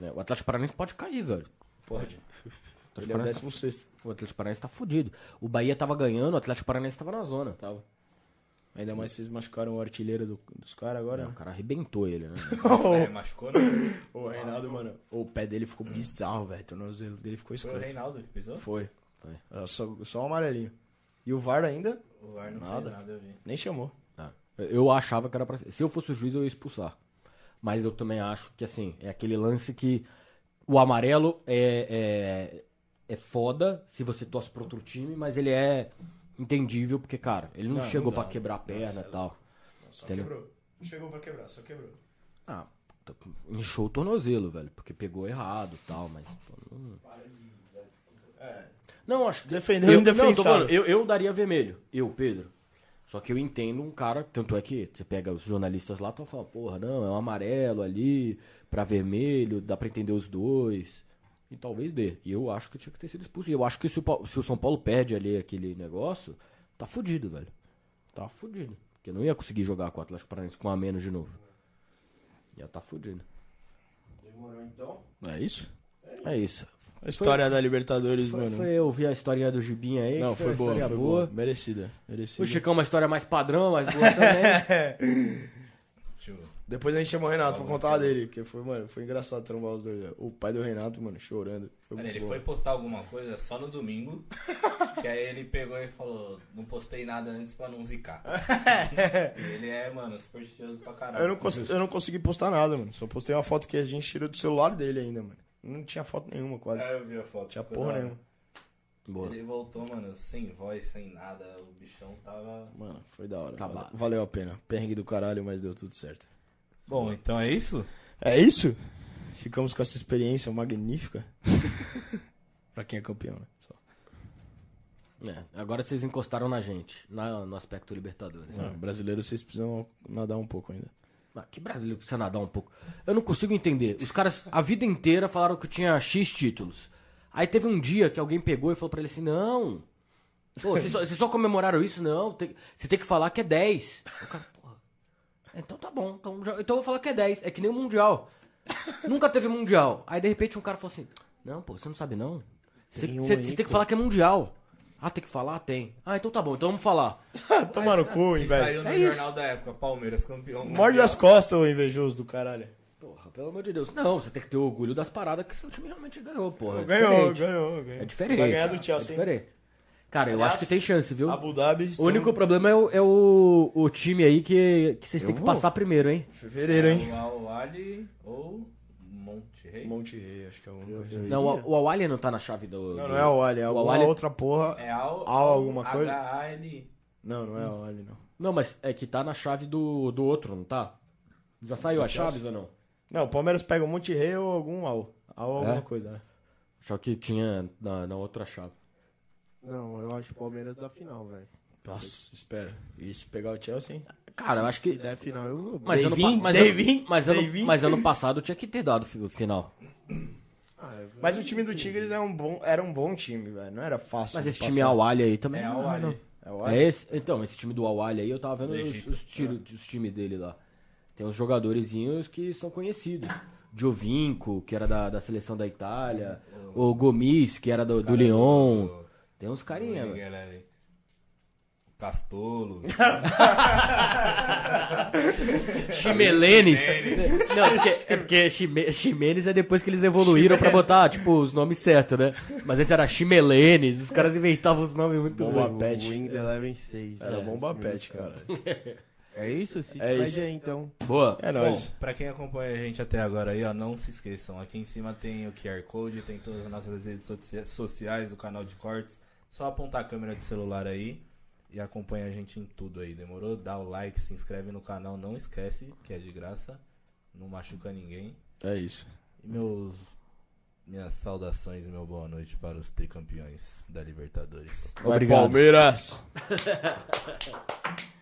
É, o Atlético Paranaense pode cair, velho. Pode. O Ele Atlético é o Paranaense, 16 o Atlético Paranaense tá fudido. O Bahia tava ganhando, o Atlético Paranaense tava na zona. Tava. Ainda mais vocês machucaram o artilheiro do- dos caras agora, É, o né? cara arrebentou ele, né? É, machucou, né? O Reinaldo, mano, o pé dele ficou bizarro, velho. O tornozelo dele ficou Foi o. Reinaldo que pisou? Foi. Foi. É, Só, só o amarelinho. E o VAR ainda O VAR não Nada. fez nada, eu vi. nem chamou. Tá. Eu achava que era pra. Se eu fosse o juiz, eu ia expulsar. Mas eu também acho que, assim, é aquele lance que o amarelo é, é, é foda se você torce pra outro time, mas ele é entendível porque, cara, ele não, Não, chegou não pra dá. quebrar a perna e tal. Só Entendeu? quebrou. Não chegou pra quebrar, só quebrou. Ah, puta, inchou o tornozelo, velho, porque pegou errado e tal, mas. pô, não... Não, acho que. Defendeu eu, não, tô falando, eu, eu daria vermelho, eu, Pedro. Só que eu entendo um cara, tanto é que você pega os jornalistas lá, estão falando, porra, não, é um amarelo ali, pra vermelho, dá pra entender os dois. E talvez dê. E eu acho que tinha que ter sido expulso. E eu acho que se o, se o São Paulo perde ali aquele negócio, tá fudido, velho. Tá fudido. Porque não ia conseguir jogar com o Atlético Paranaense com a menos de novo. Ia tá fudido. Demorou então? É isso? É isso. A história da Libertadores, Foi, mano. foi eu vi a historinha do Gibinha aí. Não, foi uma boa, história foi boa. Merecida, merecida. O Chicão uma história mais padrão, mais boa também. Depois a gente chamou o Renato pra contar a dele, porque foi, mano, foi engraçado trombar os dois. O pai do Renato, mano, chorando. Foi Cara, ele bom. foi postar alguma coisa só no domingo. que aí ele pegou e falou: Não postei nada antes pra não zicar. ele é, mano, supersticioso pra caralho. Eu não, consegui, eu não consegui postar nada, mano. Só postei uma foto que a gente tirou do celular dele ainda, mano. Não tinha foto nenhuma, quase. É, eu vi a foto. tinha porra da nenhuma. Boa. Ele voltou, mano, sem voz, sem nada. O bichão tava. Mano, foi da hora. Acabado. Valeu, valeu a pena. Perrengue do caralho, mas deu tudo certo. Bom, então é isso? É isso? Ficamos com essa experiência magnífica. pra quem é campeão, né? Só. É, agora vocês encostaram na gente, na- no aspecto Libertadores. Ah, brasileiro, vocês precisam nadar um pouco ainda. Ah, que brasileiro precisa nadar um pouco. Eu não consigo entender. Os caras a vida inteira falaram que tinha X títulos. Aí teve um dia que alguém pegou e falou pra ele assim: Não. Pô, vocês só, vocês só comemoraram isso? Não. tem- você tem que falar que é 10. O cara, porra. Então tá bom. Então, já- então eu vou falar que é 10. É que nem o Mundial. Nunca teve Mundial. Aí de repente um cara falou assim: Não, pô, você não sabe não. Você tem, um tem que falar que é Mundial. Ah, tem que falar? Tem. Ah, então tá bom. Então vamos falar. Toma no cu, hein, saiu velho. no É isso. jornal da época, Palmeiras campeão. Morde mundial. as costas, ô invejoso do caralho. Porra, pelo amor de Deus. Não, você tem que ter orgulho das paradas que seu time realmente ganhou, porra. É Ganhou, diferente. ganhou, ganhou. É diferente. Vai ganhar do É Chelsea. hein? diferente. Cara, eu Aliás, acho que tem chance, viu? Abu Dhabi. O estão- único problema é o, é o, o time aí que, que vocês Eu têm que vou. passar primeiro, hein? Fevereiro, hein? O Al-Ali ou Monte Rei? Monte Rei, acho que é um. Não, o, o Awali não tá na chave do. Não, não é o Ali, é o alguma Al-Ahly- outra porra. É Al, Al alguma coisa? H-A-L. Não, não é o Ali, não. Não, mas é que tá na chave do, do outro, não tá? Já saiu as chaves ou não? Não, o Palmeiras pega o Monte Rei ou algum Al. Al alguma É? coisa, né? Só que tinha na, na outra chave. Não, eu acho o Palmeiras da final, velho. Nossa, espera. E se pegar o Chelsea, hein? Cara, eu acho Se que. der final, eu vou. Mas ano, mas, Devin, ano, mas, ano, mas ano passado tinha que ter dado o final. Ah, eu- Mas o time do Tigres é um bom, era um bom time, velho. Não era fácil. Mas esse passar. time Awali aí também. É não. É o É Ali. esse, então, esse time do Awali aí, eu tava vendo Do os, os, tiro- os times dele lá. Tem uns jogadorezinhos que são conhecidos. Giovinco, que era da, da seleção da Itália. O Gomis, que era do, do Lyon. Tem uns carinha, do velho. É, Castolo. Chimelenes. Não, porque, é porque Chime- Ximenes é depois que eles evoluíram pra botar, tipo, os nomes certos, né? Mas antes era Chimelenes, os caras inventavam os nomes muito Bomba doidos. Pet. Wing Eleven 6. Era bomba pet, cara. É isso? Se É é isso. aí, então. Boa. É Bom, nóis. pra quem acompanha a gente até agora aí, ó, não se esqueçam. Aqui em cima tem o QR Code, tem todas as nossas redes socia- sociais, o canal de cortes. Só apontar a câmera do celular aí e acompanha a gente em tudo aí, demorou? Dá o like, se inscreve no canal, não esquece que é de graça, não machuca ninguém. É isso. E meus minhas saudações e meu boa noite para os tricampeões da Libertadores. Obrigado. Palmeiras!